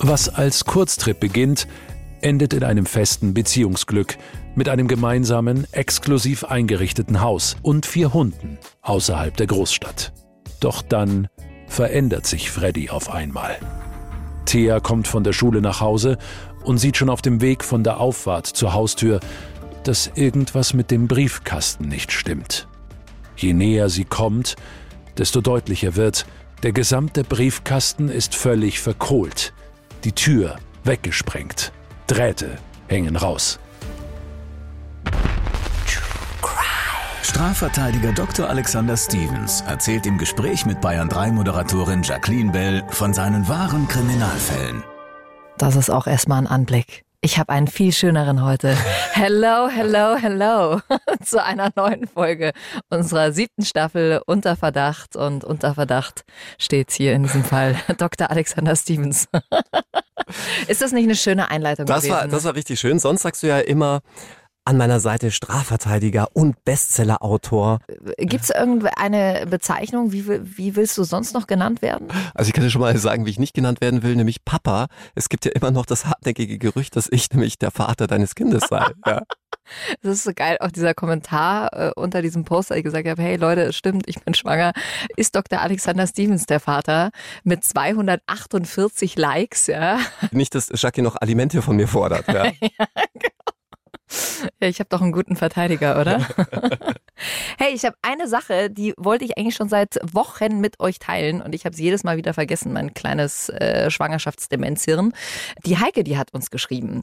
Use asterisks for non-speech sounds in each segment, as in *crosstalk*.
Was als Kurztrip beginnt, endet in einem festen Beziehungsglück mit einem gemeinsamen, exklusiv eingerichteten Haus und vier Hunden außerhalb der Großstadt. Doch dann verändert sich Freddy auf einmal. Thea kommt von der Schule nach Hause und sieht schon auf dem Weg von der Auffahrt zur Haustür, dass irgendwas mit dem Briefkasten nicht stimmt. Je näher sie kommt, desto deutlicher wird, der gesamte Briefkasten ist völlig verkohlt, die Tür weggesprengt, Drähte hängen raus. Strafverteidiger Dr. Alexander Stevens erzählt im Gespräch mit Bayern 3 Moderatorin Jacqueline Bell von seinen wahren Kriminalfällen. Das ist auch erstmal ein Anblick. Ich habe einen viel schöneren heute. *laughs* Hello, hello, hello *laughs* zu einer neuen Folge unserer siebten Staffel Unter Verdacht. Und unter Verdacht steht hier in diesem Fall *laughs* Dr. Alexander Stevens. *laughs* Ist das nicht eine schöne Einleitung das gewesen? War, das war richtig schön. Sonst sagst du ja immer, an meiner Seite Strafverteidiger und Bestsellerautor. Gibt es irgendeine Bezeichnung? Wie, wie willst du sonst noch genannt werden? Also ich kann dir schon mal sagen, wie ich nicht genannt werden will, nämlich Papa. Es gibt ja immer noch das hartnäckige Gerücht, dass ich nämlich der Vater deines Kindes sei. *laughs* Ja. *laughs* Das ist so geil, auch dieser Kommentar äh, unter diesem Poster, ich gesagt habe, hey Leute, es stimmt, ich bin schwanger, ist Dr. Alexander Stevens der Vater mit 248 Likes, ja. *laughs* Nicht, dass Jackie noch Alimente von mir fordert, ja. *laughs* ja genau. Ja, ich habe doch einen guten Verteidiger, oder? hey, ich habe eine Sache, die wollte ich eigentlich schon seit Wochen mit euch teilen und ich habe sie jedes Mal wieder vergessen, mein kleines äh, Schwangerschaftsdemenzhirn. Die Heike, die hat uns geschrieben.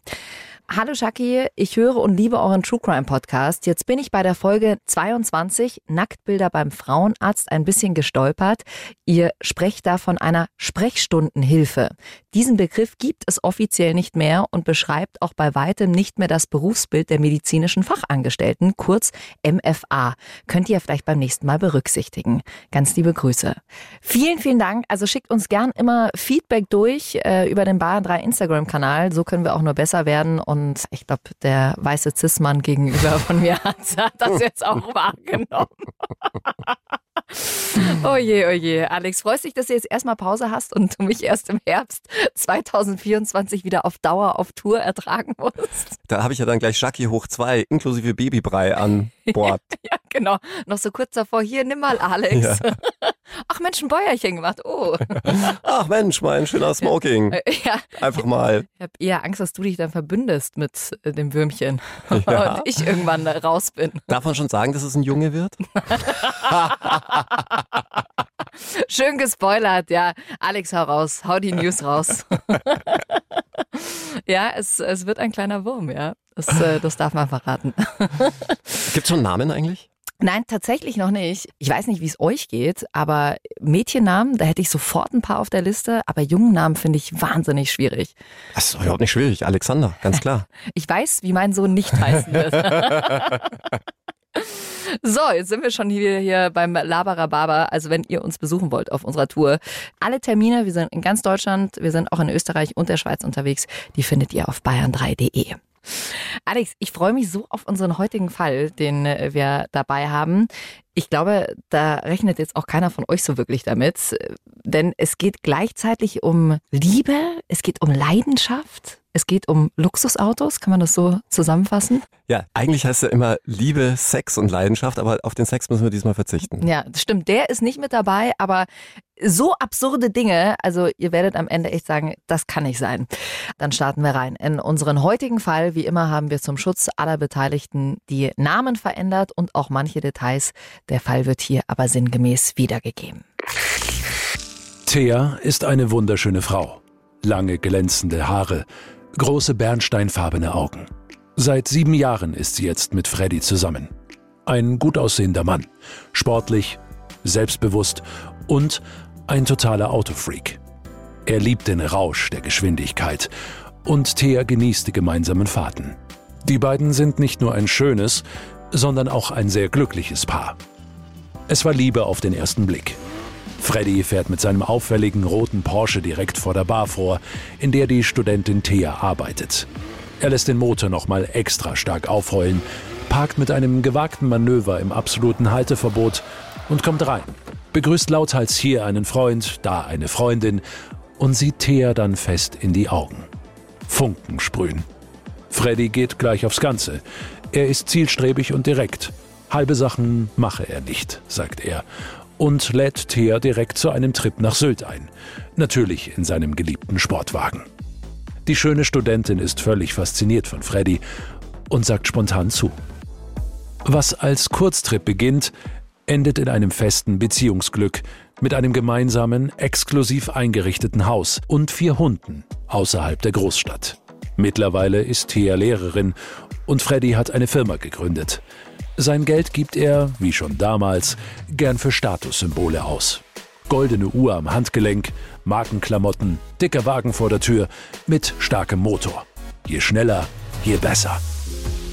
Hallo Shaki, ich höre und liebe euren True Crime Podcast. Jetzt bin ich bei der Folge 22 Nacktbilder beim Frauenarzt ein bisschen gestolpert. Ihr sprecht da von einer Sprechstundenhilfe. Diesen Begriff gibt es offiziell nicht mehr und beschreibt auch bei weitem nicht mehr das Berufsbild der medizinischen Fachangestellten, kurz MFA. Könnt ihr vielleicht beim nächsten Mal berücksichtigen. Ganz liebe Grüße. Vielen, vielen Dank. Also schickt uns gern immer Feedback durch äh, über den Bayern 3 Instagram-Kanal. So können wir auch nur besser werden. Und ich glaube, der weiße Cis-Mann gegenüber von mir hat, *laughs* hat das jetzt auch wahrgenommen. *laughs* Oh je, oh. Alex, freust dich, dass du jetzt erstmal Pause hast und du mich erst im Herbst 2024 wieder auf Dauer auf Tour ertragen musst? Da habe ich ja dann gleich Jackie hoch zwei inklusive Babybrei an Bord. *laughs* ja, genau. Noch so kurz davor, hier, nimm mal Alex. Ja. *laughs* Ach Mensch, ein Bäuerchen gemacht. Oh. *laughs* Ach Mensch, mein schöner Smoking. Ja. Einfach mal. Ich habe eher Angst, dass du dich dann verbündest mit äh, dem Würmchen ja. und ich irgendwann raus bin. Darf man schon sagen, dass es ein Junge wird? Schön gespoilert, ja. Alex, hau raus, hau die News raus. *laughs* ja, es, es wird ein kleiner Wurm, ja. Das, äh, das darf man verraten. *laughs* Gibt es schon Namen eigentlich? Nein, tatsächlich noch nicht. Ich weiß nicht, wie es euch geht, aber Mädchennamen, da hätte ich sofort ein paar auf der Liste, aber Jungennamen finde ich wahnsinnig schwierig. Das ist überhaupt nicht schwierig. Alexander, ganz klar. *laughs* Ich weiß, wie mein Sohn nicht heißen wird. So, jetzt sind wir schon hier, hier beim Labarababa. Also wenn ihr uns besuchen wollt auf unserer Tour, alle Termine, wir sind in ganz Deutschland, wir sind auch in Österreich und der Schweiz unterwegs, die findet ihr auf bayern3.de. Alex, ich freue mich so auf unseren heutigen Fall, den äh, wir dabei haben. Ich glaube, da rechnet jetzt auch keiner von euch so wirklich damit, denn es geht gleichzeitig um Liebe, es geht um Leidenschaft, es geht um Luxusautos, kann man das so zusammenfassen? Ja, eigentlich heißt es ja immer Liebe, Sex und Leidenschaft, aber auf den Sex müssen wir diesmal verzichten. Ja, das stimmt. Der ist nicht mit dabei, aber so absurde Dinge, also ihr werdet am Ende echt sagen, das kann nicht sein. Dann starten wir rein. In unseren heutigen Fall, wie immer, haben wir zum Schutz aller Beteiligten die Namen verändert und auch manche Details. Der Fall wird hier aber sinngemäß wiedergegeben. Thea ist eine wunderschöne Frau. Lange glänzende Haare, große bernsteinfarbene Augen. Seit sieben Jahren ist sie jetzt mit Freddy zusammen. Ein gut aussehender Mann, sportlich, selbstbewusst und ein totaler Autofreak. Er liebt den Rausch der Geschwindigkeit und Thea genießt die gemeinsamen Fahrten. Die beiden sind nicht nur ein schönes, sondern auch ein sehr glückliches Paar. Es war Liebe auf den ersten Blick. Freddy fährt mit seinem auffälligen roten Porsche direkt vor der Bar vor, in der die Studentin Thea arbeitet. Er lässt den Motor nochmal extra stark aufheulen, parkt mit einem gewagten Manöver im absoluten Halteverbot und kommt rein. Begrüßt lauthals hier einen Freund, da eine Freundin und sieht Thea dann fest in die Augen. Funken sprühen. Freddy geht gleich aufs Ganze. Er ist zielstrebig und direkt. Halbe Sachen mache er nicht, sagt er und lädt Thea direkt zu einem Trip nach Sylt ein. Natürlich in seinem geliebten Sportwagen. Die schöne Studentin ist völlig fasziniert von Freddy und sagt spontan zu. Was als Kurztrip beginnt, endet in einem festen Beziehungsglück mit einem gemeinsamen, exklusiv eingerichteten Haus und vier Hunden außerhalb der Großstadt. Mittlerweile ist Thea Lehrerin und Freddy hat eine Firma gegründet. Sein Geld gibt er, wie schon damals, gern für Statussymbole aus. Goldene Uhr am Handgelenk, Markenklamotten, dicker Wagen vor der Tür mit starkem Motor. Je schneller, je besser.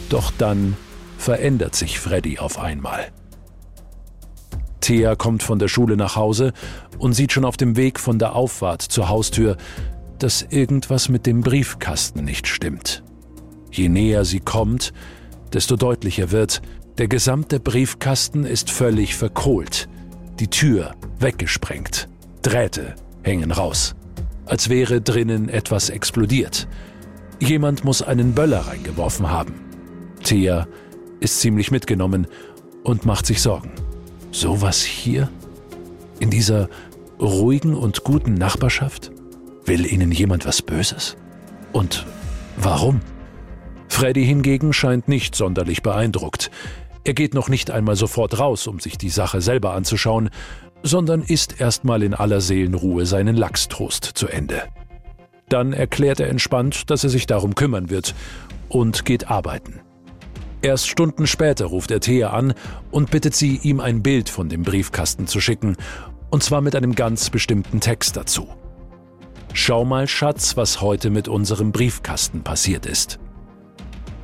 Doch dann verändert sich Freddy auf einmal. Thea kommt von der Schule nach Hause und sieht schon auf dem Weg von der Auffahrt zur Haustür, dass irgendwas mit dem Briefkasten nicht stimmt. Je näher sie kommt, desto deutlicher wird, der gesamte Briefkasten ist völlig verkohlt, die Tür weggesprengt, Drähte hängen raus, als wäre drinnen etwas explodiert. Jemand muss einen Böller reingeworfen haben. Thea ist ziemlich mitgenommen und macht sich Sorgen. Sowas hier? In dieser ruhigen und guten Nachbarschaft? Will ihnen jemand was Böses? Und warum? Freddy hingegen scheint nicht sonderlich beeindruckt. Er geht noch nicht einmal sofort raus, um sich die Sache selber anzuschauen, sondern isst erstmal in aller Seelenruhe seinen Lachstrost zu Ende. Dann erklärt er entspannt, dass er sich darum kümmern wird und geht arbeiten. Erst Stunden später ruft er Thea an und bittet sie, ihm ein Bild von dem Briefkasten zu schicken, und zwar mit einem ganz bestimmten Text dazu. Schau mal, Schatz, was heute mit unserem Briefkasten passiert ist.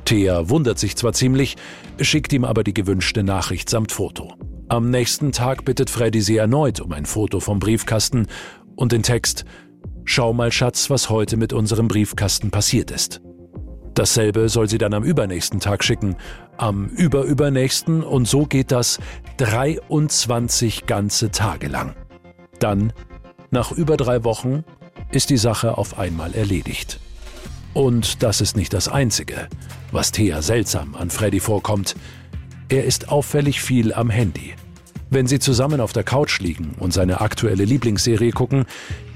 Thea wundert sich zwar ziemlich, schickt ihm aber die gewünschte Nachricht samt Foto. Am nächsten Tag bittet Freddy sie erneut um ein Foto vom Briefkasten und den Text Schau mal, Schatz, was heute mit unserem Briefkasten passiert ist. Dasselbe soll sie dann am übernächsten Tag schicken, am überübernächsten und so geht das 23 ganze Tage lang. Dann, nach über drei Wochen, ist die Sache auf einmal erledigt. Und das ist nicht das Einzige, was Thea seltsam an Freddy vorkommt. Er ist auffällig viel am Handy. Wenn sie zusammen auf der Couch liegen und seine aktuelle Lieblingsserie gucken,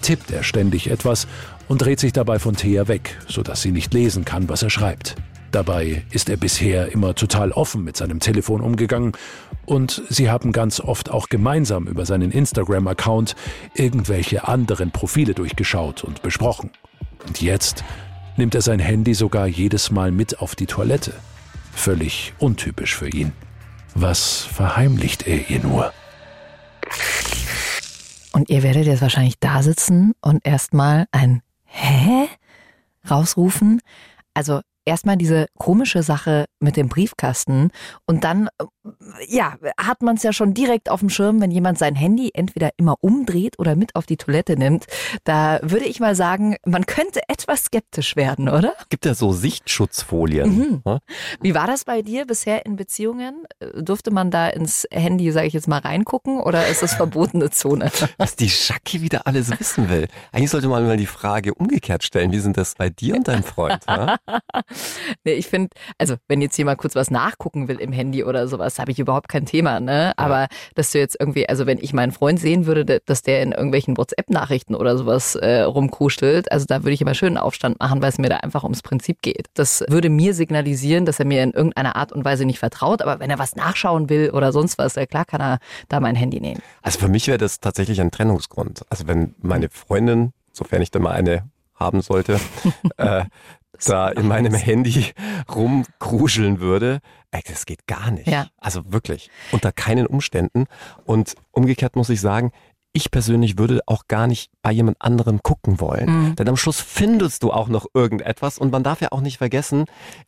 tippt er ständig etwas und dreht sich dabei von Thea weg, sodass sie nicht lesen kann, was er schreibt. Dabei ist er bisher immer total offen mit seinem Telefon umgegangen und sie haben ganz oft auch gemeinsam über seinen Instagram-Account irgendwelche anderen Profile durchgeschaut und besprochen. Und jetzt nimmt er sein Handy sogar jedes Mal mit auf die Toilette. Völlig untypisch für ihn. Was verheimlicht er ihr nur? Und ihr werdet jetzt wahrscheinlich da sitzen und erstmal ein Hä? rausrufen. Also erstmal diese komische Sache mit dem Briefkasten und dann, äh, ja, hat man es ja schon direkt auf dem Schirm, wenn jemand sein Handy entweder immer umdreht oder mit auf die Toilette nimmt. Da würde ich mal sagen, man könnte etwas skeptisch werden, oder? Gibt ja so Sichtschutzfolien. Mhm. Ja? Wie war das bei dir bisher in Beziehungen? Durfte man da ins Handy, sage ich jetzt mal, reingucken oder ist das verbotene Zone? *laughs* Was die Schacki wieder alles wissen will. Eigentlich sollte man mal die Frage umgekehrt stellen. Wie sind das bei dir und deinem Freund? *laughs* Nee, ich finde, also wenn jetzt jemand kurz was nachgucken will im Handy oder sowas, habe ich überhaupt kein Thema, ne? Aber dass du jetzt irgendwie, also wenn ich meinen Freund sehen würde, dass der in irgendwelchen WhatsApp-Nachrichten oder sowas äh, rumkuschelt, also da würde ich immer schön Aufstand machen, weil es mir da einfach ums Prinzip geht. Das würde mir signalisieren, dass er mir in irgendeiner Art und Weise nicht vertraut, aber wenn er was nachschauen will oder sonst was, ja klar kann er da mein Handy nehmen. Also für mich wäre das tatsächlich ein Trennungsgrund. Also wenn meine Freundin, sofern ich da mal eine haben sollte, *laughs* äh, da in meinem Handy *laughs* rumkruscheln würde, ey, das geht gar nicht. Ja. Also wirklich, unter keinen Umständen. Und umgekehrt muss ich sagen, ich persönlich würde auch gar nicht bei jemand anderem gucken wollen. Mhm. Denn am Schluss findest du auch noch irgendetwas und man darf ja auch nicht vergessen,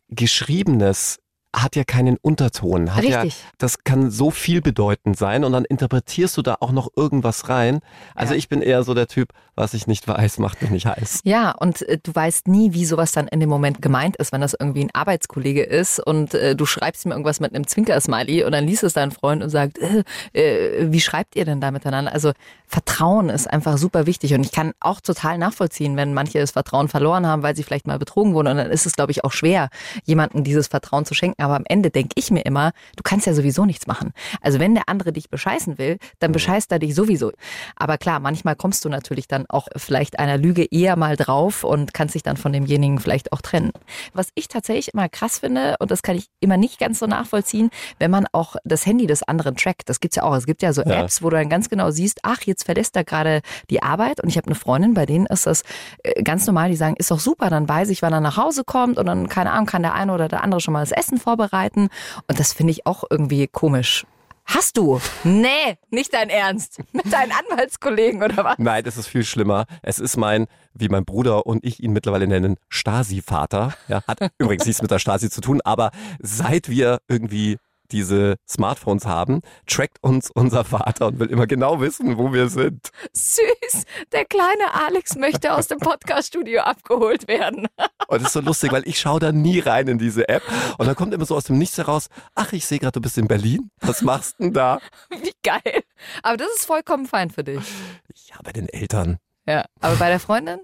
Geschriebenes hat ja keinen Unterton. Hat Richtig. Ja, das kann so viel bedeutend sein und dann interpretierst du da auch noch irgendwas rein. Also ja. ich bin eher so der Typ, was ich nicht weiß, macht mich nicht heiß. Ja, und äh, du weißt nie, wie sowas dann in dem Moment gemeint ist, wenn das irgendwie ein Arbeitskollege ist und äh, du schreibst ihm irgendwas mit einem Zwinker-Smiley und dann liest es dein Freund und sagt, äh, äh, wie schreibt ihr denn da miteinander? Also Vertrauen ist einfach super wichtig und ich kann auch total nachvollziehen, wenn manche das Vertrauen verloren haben, weil sie vielleicht mal betrogen wurden und dann ist es, glaube ich, auch schwer, jemandem dieses Vertrauen zu schenken aber am Ende denke ich mir immer, du kannst ja sowieso nichts machen. Also wenn der andere dich bescheißen will, dann mhm. bescheißt er dich sowieso. Aber klar, manchmal kommst du natürlich dann auch vielleicht einer Lüge eher mal drauf und kannst dich dann von demjenigen vielleicht auch trennen. Was ich tatsächlich immer krass finde, und das kann ich immer nicht ganz so nachvollziehen, wenn man auch das Handy des anderen trackt. Das gibt's ja auch. Es gibt ja so ja. Apps, wo du dann ganz genau siehst, ach, jetzt verlässt er gerade die Arbeit. Und ich habe eine Freundin, bei denen ist das äh, ganz normal, die sagen, ist doch super, dann weiß ich, wann er nach Hause kommt und dann, keine Ahnung, kann der eine oder der andere schon mal das Essen vorbereiten vorbereiten. Und das finde ich auch irgendwie komisch. Hast du? Nee, nicht dein Ernst. *laughs* Mit deinen Anwaltskollegen oder was? Nein, das ist viel schlimmer. Es ist mein, wie mein Bruder und ich ihn mittlerweile nennen, Stasi-Vater. Ja, hat *laughs* übrigens nichts mit der Stasi zu tun, aber seit wir irgendwie diese Smartphones haben, trackt uns unser Vater und will immer genau wissen, wo wir sind. Süß, der kleine Alex möchte aus dem Podcaststudio abgeholt werden. *laughs* Und das ist so lustig, weil ich schaue da nie rein in diese App und dann kommt immer so aus dem Nichts heraus, ach, ich sehe gerade, du bist in Berlin. Was machst du denn da? *laughs* Wie geil. Aber das ist vollkommen fein für dich. Ja, bei den Eltern. Ja, aber bei der Freundin?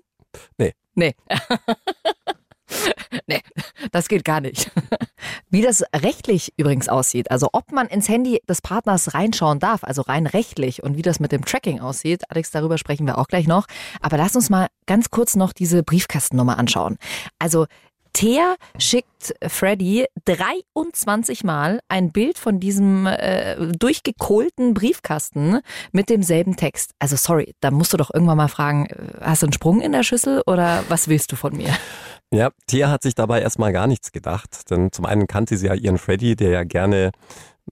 Nee. Nee. *laughs* nee, das geht gar nicht. *laughs* Wie das rechtlich übrigens aussieht, also ob man ins Handy des Partners reinschauen darf, also rein rechtlich und wie das mit dem Tracking aussieht, Alex, darüber sprechen wir auch gleich noch. Aber lass uns mal ganz kurz noch diese Briefkastennummer anschauen. Also Thea schickt Freddy 23 Mal ein Bild von diesem äh, durchgekohlten Briefkasten mit demselben Text. Also sorry, da musst du doch irgendwann mal fragen, äh, hast du einen Sprung in der Schüssel oder was willst du von mir? Ja, Thea hat sich dabei erstmal gar nichts gedacht, denn zum einen kannte sie ja ihren Freddy, der ja gerne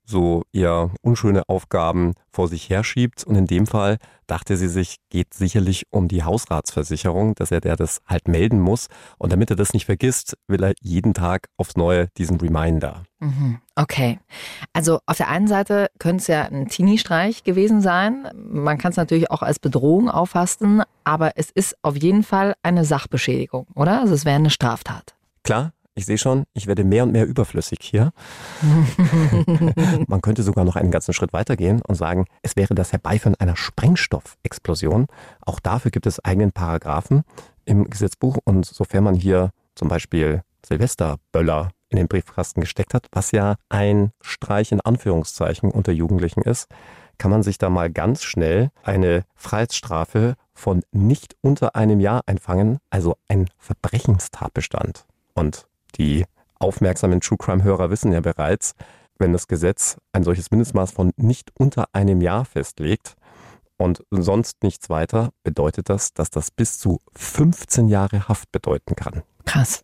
so eher unschöne Aufgaben vor sich herschiebt. Und in dem Fall dachte sie sich, geht sicherlich um die Hausratsversicherung, dass er der das halt melden muss. Und damit er das nicht vergisst, will er jeden Tag aufs Neue diesen Reminder. Mhm. Okay. Also auf der einen Seite könnte es ja ein Teenie-Streich gewesen sein. Man kann es natürlich auch als Bedrohung auffassen, aber es ist auf jeden Fall eine Sachbeschädigung, oder? Also es wäre eine Straftat. Klar, ich sehe schon, ich werde mehr und mehr überflüssig hier. *laughs* Man könnte sogar noch einen ganzen Schritt weitergehen und sagen, es wäre das Herbeiführen einer Sprengstoffexplosion. Auch dafür gibt es eigenen Paragraphen im Gesetzbuch. Und sofern man hier zum Beispiel Silvesterböller in den Briefkasten gesteckt hat, was ja ein Streich in Anführungszeichen unter Jugendlichen ist, kann man sich da mal ganz schnell eine Freiheitsstrafe von nicht unter einem Jahr einfangen, also ein Verbrechenstatbestand. Und die aufmerksamen True Crime-Hörer wissen ja bereits, wenn das Gesetz ein solches Mindestmaß von nicht unter einem Jahr festlegt und sonst nichts weiter, bedeutet das, dass das bis zu 15 Jahre Haft bedeuten kann. Krass.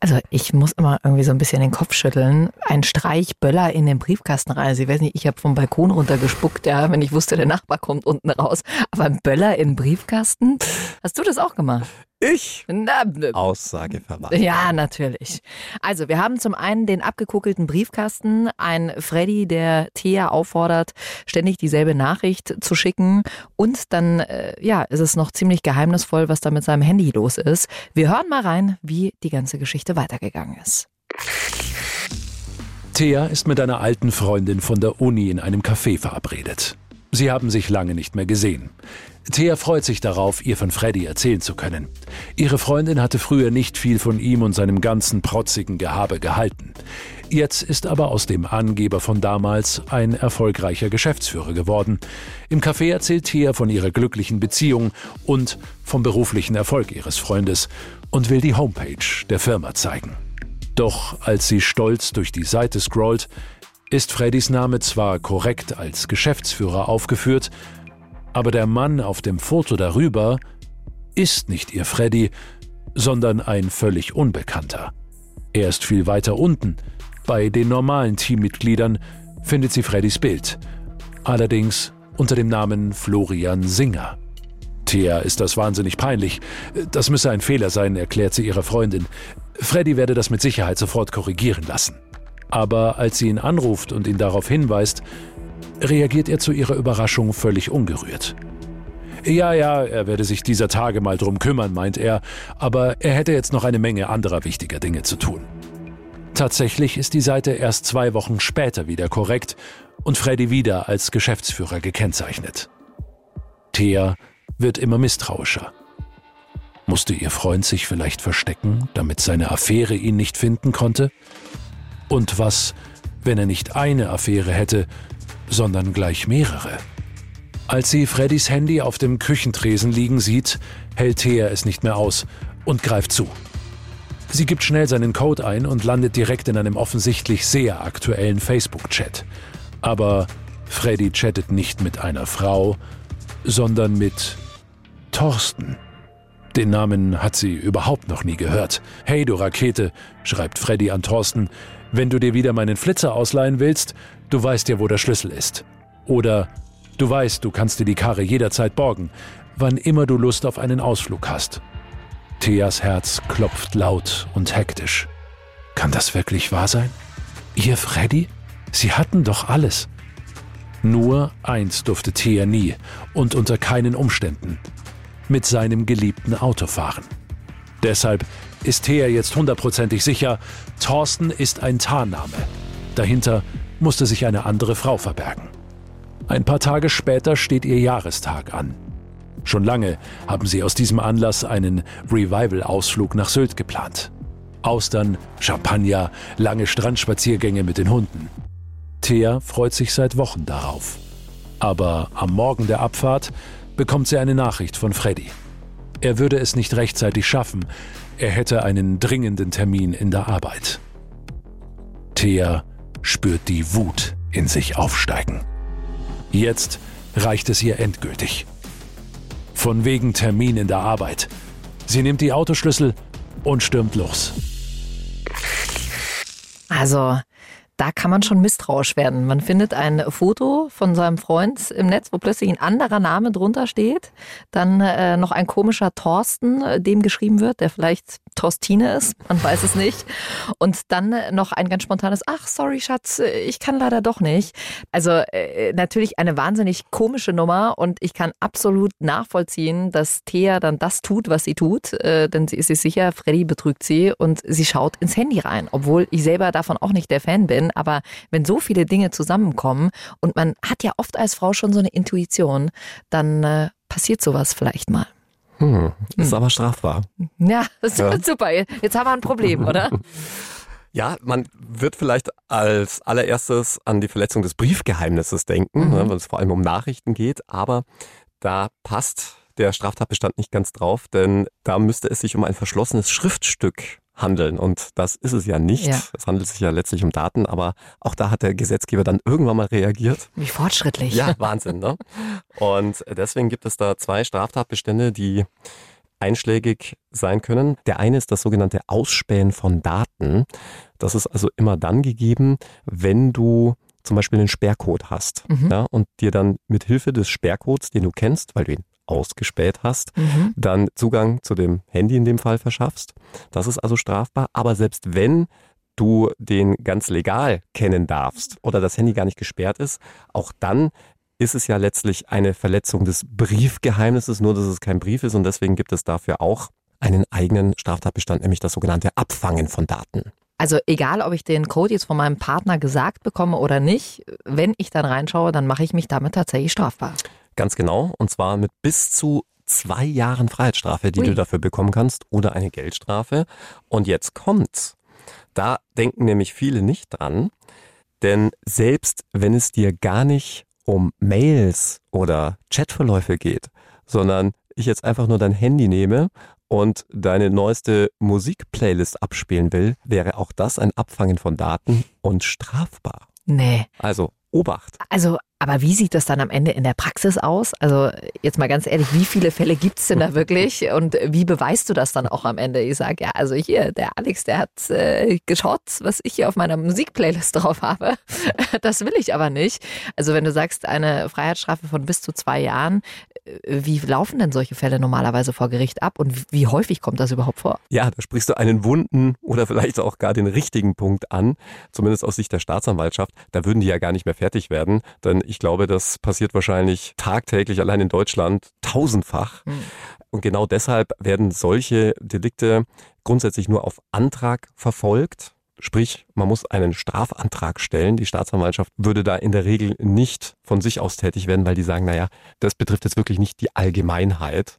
Also ich muss immer irgendwie so ein bisschen den Kopf schütteln. Ein Streich Böller in den Briefkasten rein. Also ich weiß nicht, ich habe vom Balkon runtergespuckt, ja, wenn ich wusste, der Nachbar kommt unten raus. Aber ein Böller in den Briefkasten? Hast du das auch gemacht? Ich? Na, ne. Aussage verwandt. Ja, natürlich. Also, wir haben zum einen den abgekuckelten Briefkasten, ein Freddy, der Thea auffordert, ständig dieselbe Nachricht zu schicken. Und dann, äh, ja, ist es noch ziemlich geheimnisvoll, was da mit seinem Handy los ist. Wir hören mal rein, wie die ganze Geschichte weitergegangen ist. Thea ist mit einer alten Freundin von der Uni in einem Café verabredet. Sie haben sich lange nicht mehr gesehen. Thea freut sich darauf, ihr von Freddy erzählen zu können. Ihre Freundin hatte früher nicht viel von ihm und seinem ganzen protzigen Gehabe gehalten. Jetzt ist aber aus dem Angeber von damals ein erfolgreicher Geschäftsführer geworden. Im Café erzählt Thea von ihrer glücklichen Beziehung und vom beruflichen Erfolg ihres Freundes und will die Homepage der Firma zeigen. Doch als sie stolz durch die Seite scrollt, ist Freddys Name zwar korrekt als Geschäftsführer aufgeführt, aber der Mann auf dem Foto darüber ist nicht ihr Freddy, sondern ein völlig Unbekannter. Er ist viel weiter unten. Bei den normalen Teammitgliedern findet sie Freddys Bild. Allerdings unter dem Namen Florian Singer. Thea ist das wahnsinnig peinlich. Das müsse ein Fehler sein, erklärt sie ihrer Freundin. Freddy werde das mit Sicherheit sofort korrigieren lassen. Aber als sie ihn anruft und ihn darauf hinweist, reagiert er zu ihrer Überraschung völlig ungerührt. Ja, ja, er werde sich dieser Tage mal drum kümmern, meint er, aber er hätte jetzt noch eine Menge anderer wichtiger Dinge zu tun. Tatsächlich ist die Seite erst zwei Wochen später wieder korrekt und Freddy wieder als Geschäftsführer gekennzeichnet. Thea wird immer misstrauischer. Musste ihr Freund sich vielleicht verstecken, damit seine Affäre ihn nicht finden konnte? Und was, wenn er nicht eine Affäre hätte, sondern gleich mehrere? Als sie Freddys Handy auf dem Küchentresen liegen sieht, hält Thea es nicht mehr aus und greift zu. Sie gibt schnell seinen Code ein und landet direkt in einem offensichtlich sehr aktuellen Facebook-Chat. Aber Freddy chattet nicht mit einer Frau, sondern mit Thorsten. Den Namen hat sie überhaupt noch nie gehört. Hey, du Rakete, schreibt Freddy an Thorsten, wenn du dir wieder meinen Flitzer ausleihen willst, du weißt ja, wo der Schlüssel ist. Oder du weißt, du kannst dir die Karre jederzeit borgen, wann immer du Lust auf einen Ausflug hast. Theas Herz klopft laut und hektisch. Kann das wirklich wahr sein? Ihr Freddy? Sie hatten doch alles. Nur eins durfte Thea nie und unter keinen Umständen mit seinem geliebten Auto fahren. Deshalb ist Thea jetzt hundertprozentig sicher, Thorsten ist ein Tarnname. Dahinter musste sich eine andere Frau verbergen. Ein paar Tage später steht ihr Jahrestag an. Schon lange haben sie aus diesem Anlass einen Revival-Ausflug nach Sylt geplant. Austern, Champagner, lange Strandspaziergänge mit den Hunden. Thea freut sich seit Wochen darauf. Aber am Morgen der Abfahrt bekommt sie eine Nachricht von Freddy. Er würde es nicht rechtzeitig schaffen, er hätte einen dringenden Termin in der Arbeit. Thea spürt die Wut in sich aufsteigen. Jetzt reicht es ihr endgültig. Von wegen Termin in der Arbeit. Sie nimmt die Autoschlüssel und stürmt los. Also, da kann man schon misstrauisch werden. Man findet ein Foto von seinem Freund im Netz, wo plötzlich ein anderer Name drunter steht. Dann äh, noch ein komischer Thorsten, äh, dem geschrieben wird, der vielleicht Torstine ist, man weiß es nicht. Und dann noch ein ganz spontanes, ach sorry Schatz, ich kann leider doch nicht. Also äh, natürlich eine wahnsinnig komische Nummer und ich kann absolut nachvollziehen, dass Thea dann das tut, was sie tut, äh, denn sie ist sich sicher, Freddy betrügt sie und sie schaut ins Handy rein, obwohl ich selber davon auch nicht der Fan bin. Aber wenn so viele Dinge zusammenkommen und man hat ja oft als Frau schon so eine Intuition, dann äh, passiert sowas vielleicht mal. Hm, ist hm. aber strafbar. Ja, *laughs* das ja. super. Jetzt haben wir ein Problem, oder? *laughs* Ja, man wird vielleicht als allererstes an die Verletzung des Briefgeheimnisses denken, mhm. ne, weil es vor allem um Nachrichten geht, aber da passt der Straftatbestand nicht ganz drauf, denn da müsste es sich um ein verschlossenes Schriftstück handeln. Und das ist es ja nicht. Ja. Es handelt sich ja letztlich um Daten, aber auch da hat der Gesetzgeber dann irgendwann mal reagiert. Wie fortschrittlich. Ja, *laughs* Wahnsinn, ne? Und deswegen gibt es da zwei Straftatbestände, die einschlägig sein können. Der eine ist das sogenannte Ausspähen von Daten. Das ist also immer dann gegeben, wenn du zum Beispiel einen Sperrcode hast mhm. ja, und dir dann mit Hilfe des Sperrcodes, den du kennst, weil du ihn ausgespäht hast, mhm. dann Zugang zu dem Handy in dem Fall verschaffst. Das ist also strafbar. Aber selbst wenn du den ganz legal kennen darfst oder das Handy gar nicht gesperrt ist, auch dann ist es ja letztlich eine Verletzung des Briefgeheimnisses, nur dass es kein Brief ist und deswegen gibt es dafür auch einen eigenen Straftatbestand, nämlich das sogenannte Abfangen von Daten. Also egal, ob ich den Code jetzt von meinem Partner gesagt bekomme oder nicht, wenn ich dann reinschaue, dann mache ich mich damit tatsächlich strafbar. Ganz genau. Und zwar mit bis zu zwei Jahren Freiheitsstrafe, die Ui. du dafür bekommen kannst, oder eine Geldstrafe. Und jetzt kommt's. Da denken nämlich viele nicht dran. Denn selbst wenn es dir gar nicht um Mails oder Chatverläufe geht, sondern ich jetzt einfach nur dein Handy nehme und deine neueste Musikplaylist abspielen will, wäre auch das ein Abfangen von Daten und strafbar. Nee. Also Obacht. Also Aber wie sieht das dann am Ende in der Praxis aus? Also jetzt mal ganz ehrlich, wie viele Fälle gibt es denn da wirklich und wie beweist du das dann auch am Ende? Ich sage, ja, also hier, der Alex, der hat äh, geschaut, was ich hier auf meiner Musikplaylist drauf habe. *laughs* Das will ich aber nicht. Also wenn du sagst, eine Freiheitsstrafe von bis zu zwei Jahren, wie laufen denn solche Fälle normalerweise vor Gericht ab und wie häufig kommt das überhaupt vor? Ja, da sprichst du einen wunden oder vielleicht auch gar den richtigen Punkt an, zumindest aus Sicht der Staatsanwaltschaft. Da würden die ja gar nicht mehr fertig werden, denn ich glaube, das passiert wahrscheinlich tagtäglich allein in Deutschland tausendfach. Mhm. Und genau deshalb werden solche Delikte grundsätzlich nur auf Antrag verfolgt. Sprich, man muss einen Strafantrag stellen. Die Staatsanwaltschaft würde da in der Regel nicht von sich aus tätig werden, weil die sagen, naja, das betrifft jetzt wirklich nicht die Allgemeinheit.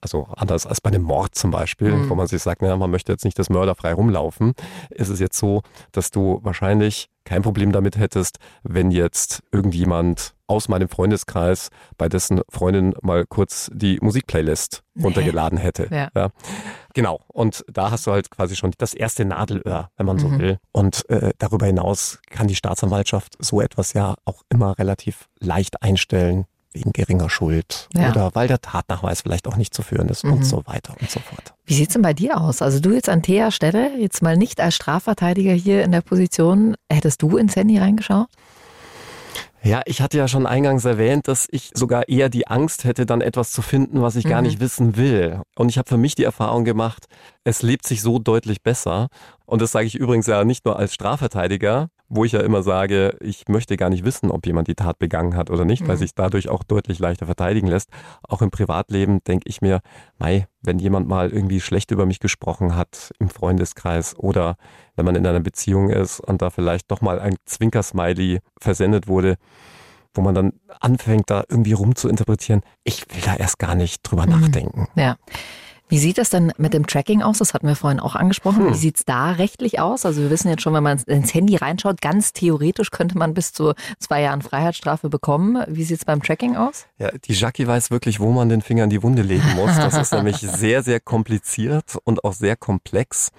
Also anders als bei einem Mord zum Beispiel, mhm. wo man sich sagt, naja, man möchte jetzt nicht das Mörder frei rumlaufen, ist es jetzt so, dass du wahrscheinlich kein Problem damit hättest, wenn jetzt irgendjemand aus meinem Freundeskreis bei dessen Freundin mal kurz die Musikplaylist runtergeladen hätte. Ja. ja. Genau. Und da hast du halt quasi schon das erste Nadelöhr, wenn man so mhm. will. Und äh, darüber hinaus kann die Staatsanwaltschaft so etwas ja auch immer relativ leicht einstellen wegen geringer Schuld ja. oder weil der Tatnachweis vielleicht auch nicht zu führen ist mhm. und so weiter und so fort. Wie sieht's denn bei dir aus? Also du jetzt an Thea Stelle, jetzt mal nicht als Strafverteidiger hier in der Position, hättest du ins Handy reingeschaut? Ja, ich hatte ja schon eingangs erwähnt, dass ich sogar eher die Angst hätte, dann etwas zu finden, was ich mhm. gar nicht wissen will. Und ich habe für mich die Erfahrung gemacht, es lebt sich so deutlich besser. Und das sage ich übrigens ja nicht nur als Strafverteidiger, wo ich ja immer sage, ich möchte gar nicht wissen, ob jemand die Tat begangen hat oder nicht, mhm. weil sich dadurch auch deutlich leichter verteidigen lässt. Auch im Privatleben denke ich mir, mei, wenn jemand mal irgendwie schlecht über mich gesprochen hat im Freundeskreis oder wenn man in einer Beziehung ist und da vielleicht doch mal ein Zwinkersmiley versendet wurde, wo man dann anfängt, da irgendwie rumzuinterpretieren, ich will da erst gar nicht drüber mhm. nachdenken. Ja. Wie sieht das denn mit dem Tracking aus? Das hatten wir vorhin auch angesprochen. Hm. Wie sieht's da rechtlich aus? Also wir wissen jetzt schon, wenn man ins Handy reinschaut, ganz theoretisch könnte man bis zu zwei Jahren Freiheitsstrafe bekommen. Wie sieht's beim Tracking aus? Ja, die Jackie weiß wirklich, wo man den Finger in die Wunde legen muss. Das ist *laughs* nämlich sehr, sehr kompliziert und auch sehr komplex.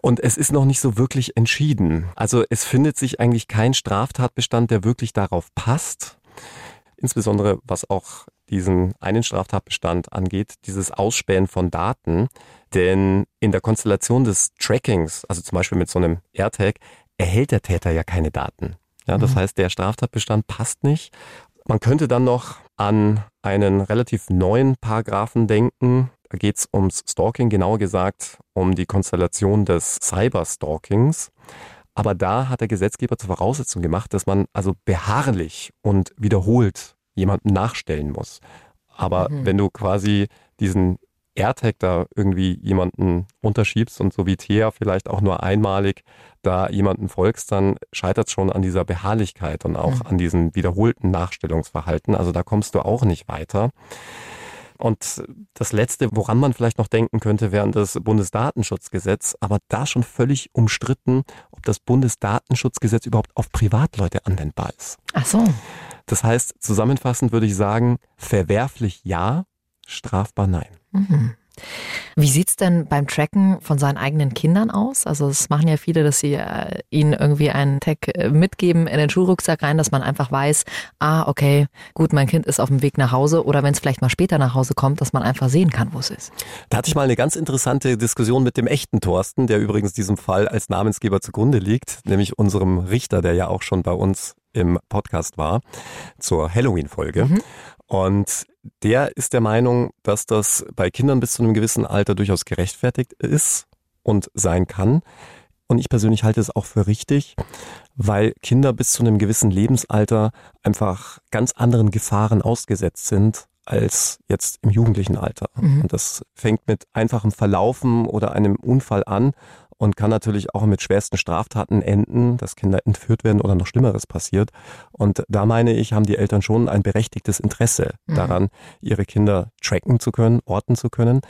Und es ist noch nicht so wirklich entschieden. Also es findet sich eigentlich kein Straftatbestand, der wirklich darauf passt. Insbesondere was auch diesen einen Straftatbestand angeht, dieses Ausspähen von Daten. Denn in der Konstellation des Trackings, also zum Beispiel mit so einem AirTag, erhält der Täter ja keine Daten. Ja, das mhm. heißt, der Straftatbestand passt nicht. Man könnte dann noch an einen relativ neuen Paragraphen denken. Da geht es ums Stalking, genauer gesagt um die Konstellation des Cyberstalkings. Aber da hat der Gesetzgeber zur Voraussetzung gemacht, dass man also beharrlich und wiederholt jemandem nachstellen muss. Aber mhm. wenn du quasi diesen AirTag da irgendwie jemanden unterschiebst und so wie Thea vielleicht auch nur einmalig da jemanden folgst, dann scheitert es schon an dieser Beharrlichkeit und auch mhm. an diesem wiederholten Nachstellungsverhalten. Also da kommst du auch nicht weiter. Und das Letzte, woran man vielleicht noch denken könnte, wäre das Bundesdatenschutzgesetz, aber da schon völlig umstritten, ob das Bundesdatenschutzgesetz überhaupt auf Privatleute anwendbar ist. Ach so. Das heißt, zusammenfassend würde ich sagen, verwerflich ja, strafbar nein. Mhm. Wie sieht's denn beim Tracken von seinen eigenen Kindern aus? Also es machen ja viele, dass sie äh, ihnen irgendwie einen Tag äh, mitgeben in den Schulrucksack rein, dass man einfach weiß, ah, okay, gut, mein Kind ist auf dem Weg nach Hause oder wenn es vielleicht mal später nach Hause kommt, dass man einfach sehen kann, wo es ist. Da hatte ich mal eine ganz interessante Diskussion mit dem echten Thorsten, der übrigens diesem Fall als Namensgeber zugrunde liegt, nämlich unserem Richter, der ja auch schon bei uns im Podcast war, zur Halloween-Folge. Mhm. Und der ist der Meinung, dass das bei Kindern bis zu einem gewissen Alter durchaus gerechtfertigt ist und sein kann. Und ich persönlich halte es auch für richtig, weil Kinder bis zu einem gewissen Lebensalter einfach ganz anderen Gefahren ausgesetzt sind als jetzt im jugendlichen Alter. Mhm. Und das fängt mit einfachem Verlaufen oder einem Unfall an und kann natürlich auch mit schwersten Straftaten enden, dass Kinder entführt werden oder noch Schlimmeres passiert. Und da meine ich, haben die Eltern schon ein berechtigtes Interesse mhm. daran, ihre Kinder tracken zu können, orten zu können.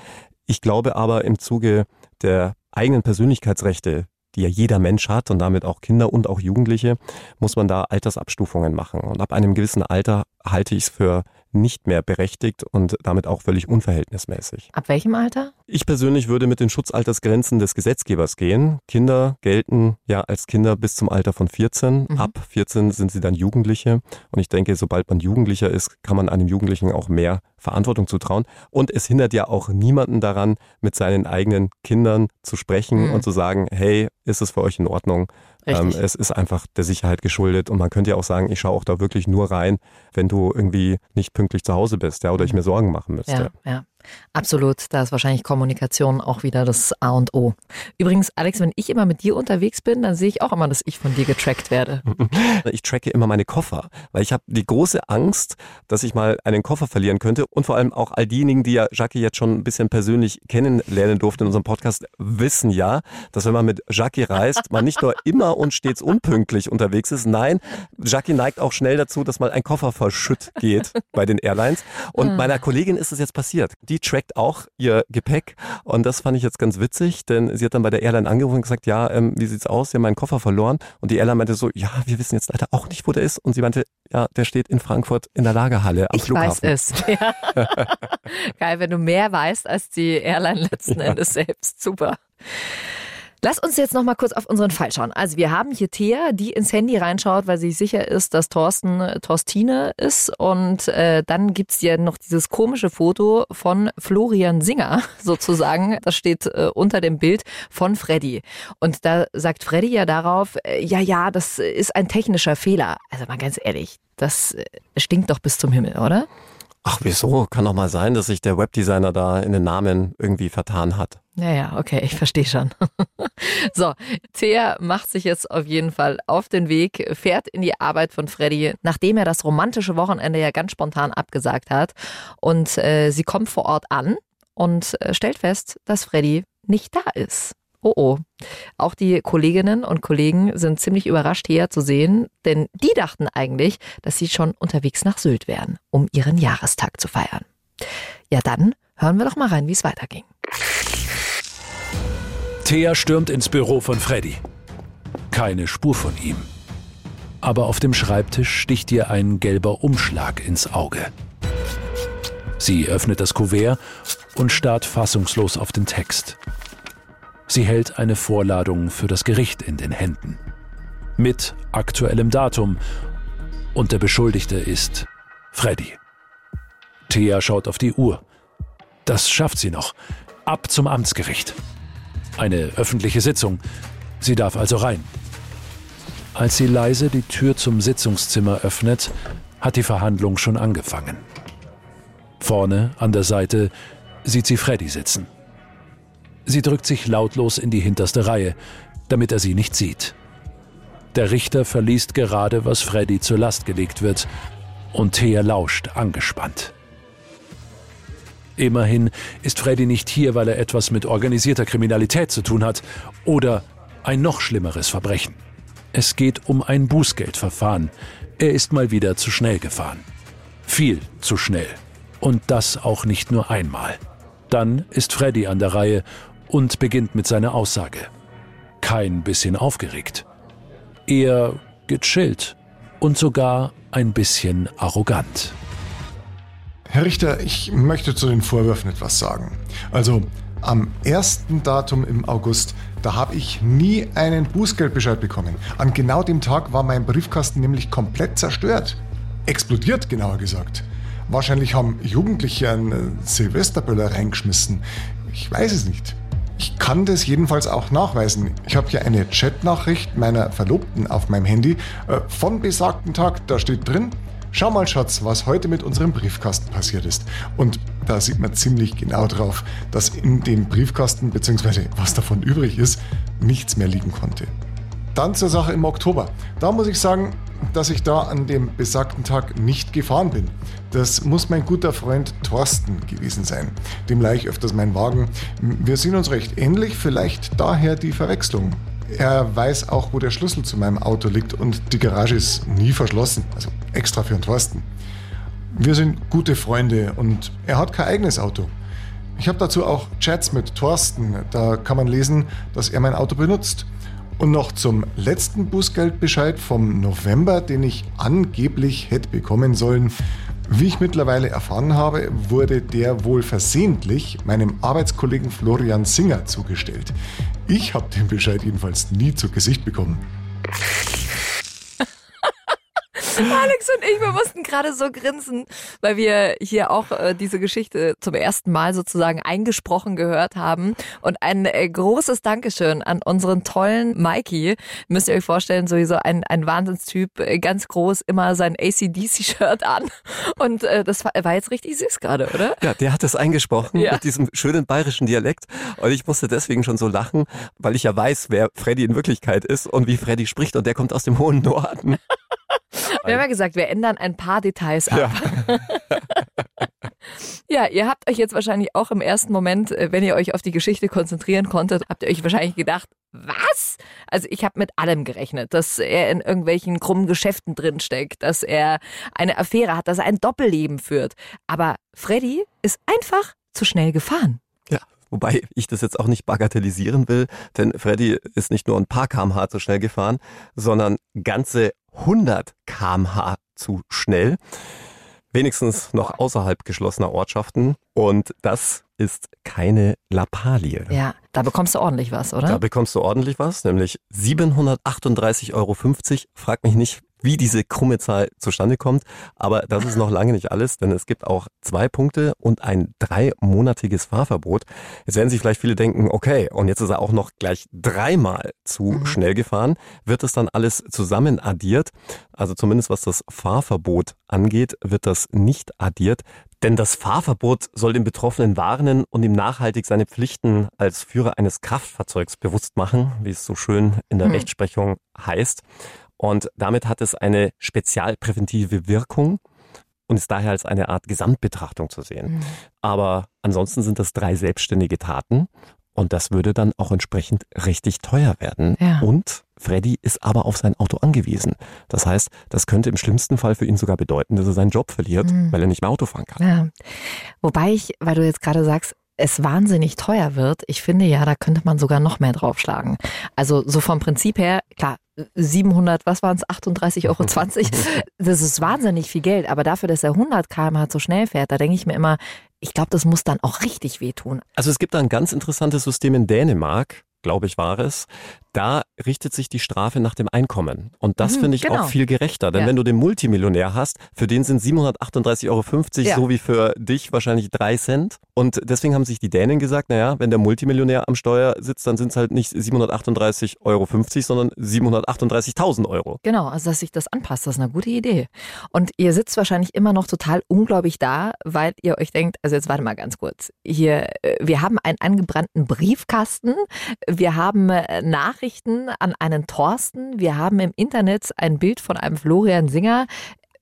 Ich glaube aber im Zuge der eigenen Persönlichkeitsrechte, die ja jeder Mensch hat und damit auch Kinder und auch Jugendliche, muss man da Altersabstufungen machen. Und ab einem gewissen Alter halte ich es für nicht mehr berechtigt und damit auch völlig unverhältnismäßig. Ab welchem Alter? Ich persönlich würde mit den Schutzaltersgrenzen des Gesetzgebers gehen. Kinder gelten ja als Kinder bis zum Alter von 14. Mhm. Ab 14 sind sie dann Jugendliche. Und ich denke, sobald man Jugendlicher ist, kann man einem Jugendlichen auch mehr Verantwortung zutrauen. Und es hindert ja auch niemanden daran, mit seinen eigenen Kindern zu sprechen mhm. und zu sagen, hey, ist es für euch in Ordnung? Ähm, es ist einfach der Sicherheit geschuldet. Und man könnte ja auch sagen, ich schaue auch da wirklich nur rein, wenn du irgendwie nicht pünktlich zu Hause bist, ja, oder ich mhm. mir Sorgen machen müsste. Ja, ja. Absolut, da ist wahrscheinlich Kommunikation auch wieder das A und O. Übrigens, Alex, wenn ich immer mit dir unterwegs bin, dann sehe ich auch immer, dass ich von dir getrackt werde. *laughs* Ich tracke immer meine Koffer, weil ich habe die große Angst, dass ich mal einen Koffer verlieren könnte und vor allem auch all diejenigen, die ja Jackie jetzt schon ein bisschen persönlich kennenlernen durfte in unserem Podcast, wissen ja, dass wenn man mit Jackie reist, man nicht nur immer und stets unpünktlich unterwegs ist, nein, Jackie neigt auch schnell dazu, dass mal ein Koffer verschütt geht bei den Airlines und hm. meiner Kollegin ist es jetzt passiert die trackt auch ihr Gepäck. Und das fand ich jetzt ganz witzig, denn sie hat dann bei der Airline angerufen und gesagt, ja, ähm, wie sieht's aus? Sie haben meinen Koffer verloren. Und die Airline meinte so, ja, wir wissen jetzt leider auch nicht, wo der ist. Und sie meinte, ja, der steht in Frankfurt in der Lagerhalle am ich Flughafen. Ich weiß es. *laughs* Ja. *laughs* Geil, wenn du mehr weißt als die Airline letzten Endes selbst. Super. Lass uns jetzt noch mal kurz auf unseren Fall schauen. Also wir haben hier Thea, die ins Handy reinschaut, weil sie sicher ist, dass Thorsten äh, Torstine ist. Und äh, dann gibt's ja noch dieses komische Foto von Florian Singer *laughs* sozusagen. Das steht äh, unter dem Bild von Freddy. Und da sagt Freddy ja darauf, äh, ja, ja, das ist ein technischer Fehler. Also mal ganz ehrlich, das äh, stinkt doch bis zum Himmel, oder? Ach, wieso? Kann doch mal sein, dass sich der Webdesigner da in den Namen irgendwie vertan hat. Naja, okay, ich verstehe schon. *laughs* so, Thea macht sich jetzt auf jeden Fall auf den Weg, fährt in die Arbeit von Freddy, nachdem er das romantische Wochenende ja ganz spontan abgesagt hat. Und äh, sie kommt vor Ort an und äh, stellt fest, dass Freddy nicht da ist. Oh oh. Auch die Kolleginnen und Kollegen sind ziemlich überrascht hier zu sehen, denn die dachten eigentlich, dass sie schon unterwegs nach Sylt wären, um ihren Jahrestag zu feiern. Ja, dann hören wir doch mal rein, wie es weiterging. Thea stürmt ins Büro von Freddy. Keine Spur von ihm. Aber auf dem Schreibtisch sticht ihr ein gelber Umschlag ins Auge. Sie öffnet das Kuvert und starrt fassungslos auf den Text. Sie hält eine Vorladung für das Gericht in den Händen. Mit aktuellem Datum. Und der Beschuldigte ist Freddy. Thea schaut auf die Uhr. Das schafft sie noch. Ab zum Amtsgericht. Eine öffentliche Sitzung. Sie darf also rein. Als sie leise die Tür zum Sitzungszimmer öffnet, hat die Verhandlung schon angefangen. Vorne an der Seite sieht sie Freddy sitzen. Sie drückt sich lautlos in die hinterste Reihe, damit er sie nicht sieht. Der Richter verliest gerade, was Freddy zur Last gelegt wird, und Thea lauscht angespannt. Immerhin ist Freddy nicht hier, weil er etwas mit organisierter Kriminalität zu tun hat oder ein noch schlimmeres Verbrechen. Es geht um ein Bußgeldverfahren. Er ist mal wieder zu schnell gefahren. Viel zu schnell. Und das auch nicht nur einmal. Dann ist Freddy an der Reihe und beginnt mit seiner Aussage. Kein bisschen aufgeregt. Eher gechillt und sogar ein bisschen arrogant. Herr Richter, ich möchte zu den Vorwürfen etwas sagen. Also am ersten Datum im August, da habe ich nie einen Bußgeldbescheid bekommen. An genau dem Tag war mein Briefkasten nämlich komplett zerstört. Explodiert, genauer gesagt. Wahrscheinlich haben Jugendliche einen Silvesterböller reingeschmissen. Ich weiß es nicht. Ich kann das jedenfalls auch nachweisen. Ich habe hier eine Chatnachricht meiner Verlobten auf meinem Handy äh, von besagten Tag. Da steht drin, schau mal Schatz, was heute mit unserem Briefkasten passiert ist. Und da sieht man ziemlich genau drauf, dass in dem Briefkasten, beziehungsweise was davon übrig ist, nichts mehr liegen konnte. Dann zur Sache im Oktober. Da muss ich sagen, dass ich da an dem besagten Tag nicht gefahren bin. Das muss mein guter Freund Thorsten gewesen sein. Dem leih ich öfters meinen Wagen. Wir sind uns recht ähnlich, vielleicht daher die Verwechslung. Er weiß auch, wo der Schlüssel zu meinem Auto liegt und die Garage ist nie verschlossen. Also extra für den Thorsten. Wir sind gute Freunde und er hat kein eigenes Auto. Ich habe dazu auch Chats mit Thorsten. Da kann man lesen, dass er mein Auto benutzt. Und noch zum letzten Bußgeldbescheid vom November, den ich angeblich hätte bekommen sollen. Wie ich mittlerweile erfahren habe, wurde der wohl versehentlich meinem Arbeitskollegen Florian Singer zugestellt. Ich habe den Bescheid jedenfalls nie zu Gesicht bekommen. Alex und ich, wir mussten gerade so grinsen, weil wir hier auch äh, diese Geschichte zum ersten Mal sozusagen eingesprochen gehört haben. Und ein äh, großes Dankeschön an unseren tollen Mikey. Müsst ihr euch vorstellen, sowieso ein, ein Wahnsinnstyp, äh, ganz groß, immer sein ACDC-Shirt an. Und äh, das war, war, jetzt richtig süß gerade, oder? Ja, der hat das eingesprochen ja. mit diesem schönen bayerischen Dialekt. Und ich musste deswegen schon so lachen, weil ich ja weiß, wer Freddy in Wirklichkeit ist und wie Freddy spricht. Und der kommt aus dem hohen Norden. *laughs* Wir haben ja gesagt, wir ändern ein paar Details ab. Ja. *laughs* ja, ihr habt euch jetzt wahrscheinlich auch im ersten Moment, äh, wenn ihr euch auf die Geschichte konzentrieren konntet, habt ihr euch wahrscheinlich gedacht, was? Also ich habe mit allem gerechnet, dass er in irgendwelchen krummen Geschäften drinsteckt, dass er eine Affäre hat, dass er ein Doppelleben führt. Aber Freddy ist einfach zu schnell gefahren. Ja, Wobei ich das jetzt auch nicht bagatellisieren will, denn Freddy ist nicht nur ein paar kmh zu schnell gefahren, sondern ganze 100 kmh zu schnell. Wenigstens noch außerhalb geschlossener Ortschaften. Und das ist keine Lappalie. Ja, da bekommst du ordentlich was, oder? Da bekommst du ordentlich was, nämlich 738,50 Euro. Frag mich nicht, wie diese krumme Zahl zustande kommt. Aber das ist noch lange nicht alles, denn es gibt auch zwei Punkte und ein dreimonatiges Fahrverbot. Jetzt werden sich vielleicht viele denken, okay, und jetzt ist er auch noch gleich dreimal zu mhm. schnell gefahren. Wird das dann alles zusammen addiert? Also zumindest was das Fahrverbot angeht, wird das nicht addiert. Denn das Fahrverbot soll den Betroffenen warnen und ihm nachhaltig seine Pflichten als Führer eines Kraftfahrzeugs bewusst machen, wie es so schön in der hm. Rechtsprechung heißt. Und damit hat es eine spezialpräventive Wirkung und ist daher als eine Art Gesamtbetrachtung zu sehen. Mhm. Aber ansonsten sind das drei selbstständige Taten und das würde dann auch entsprechend richtig teuer werden. Ja. Und Freddy ist aber auf sein Auto angewiesen. Das heißt, das könnte im schlimmsten Fall für ihn sogar bedeuten, dass er seinen Job verliert, mhm. weil er nicht mehr Auto fahren kann. Ja. Wobei ich, weil du jetzt gerade sagst, es wahnsinnig teuer wird, ich finde ja, da könnte man sogar noch mehr draufschlagen. Also so vom Prinzip her, klar, 700, was waren es, 38,20 Euro. *laughs* Das ist wahnsinnig viel Geld, aber dafür, dass er 100 km/h so schnell fährt, da denke ich mir immer, ich glaube, das muss dann auch richtig wehtun. Also es gibt da ein ganz interessantes System in Dänemark glaube ich, war es. Da richtet sich die Strafe nach dem Einkommen. Und das mhm, finde ich genau. auch viel gerechter. Denn ja. wenn du den Multimillionär hast, für den sind 738,50 Euro ja. so wie für dich wahrscheinlich drei Cent. Und deswegen haben sich die Dänen gesagt, naja, wenn der Multimillionär am Steuer sitzt, dann sind es halt nicht 738,50 Euro, sondern 738.000 Euro. Genau, also dass sich das anpasst, das ist eine gute Idee. Und ihr sitzt wahrscheinlich immer noch total ungläubig da, weil ihr euch denkt, also jetzt warte mal ganz kurz. Hier, äh, wir haben einen angebrannten Briefkasten, wir haben äh, Nachrichten an einen Thorsten. Wir haben im Internet ein Bild von einem Florian Singer.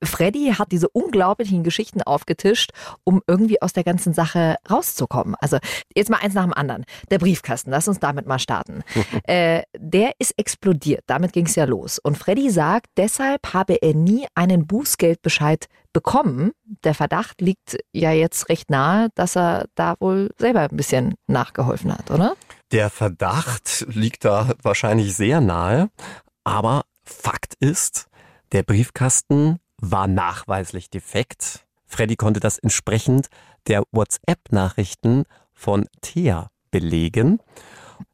Freddy hat diese unglaublichen Geschichten aufgetischt, um irgendwie aus der ganzen Sache rauszukommen. Also jetzt mal eins nach dem anderen. Der Briefkasten, lass uns damit mal starten. *laughs* äh, der ist explodiert, damit ging es ja los. Und Freddy sagt, deshalb habe er nie einen Bußgeldbescheid bekommen. Der Verdacht liegt ja jetzt recht nahe, dass er da wohl selber ein bisschen nachgeholfen hat, oder? Der Verdacht liegt da wahrscheinlich sehr nahe, aber Fakt ist, der Briefkasten war nachweislich defekt. Freddy konnte das entsprechend der WhatsApp-Nachrichten von Thea belegen.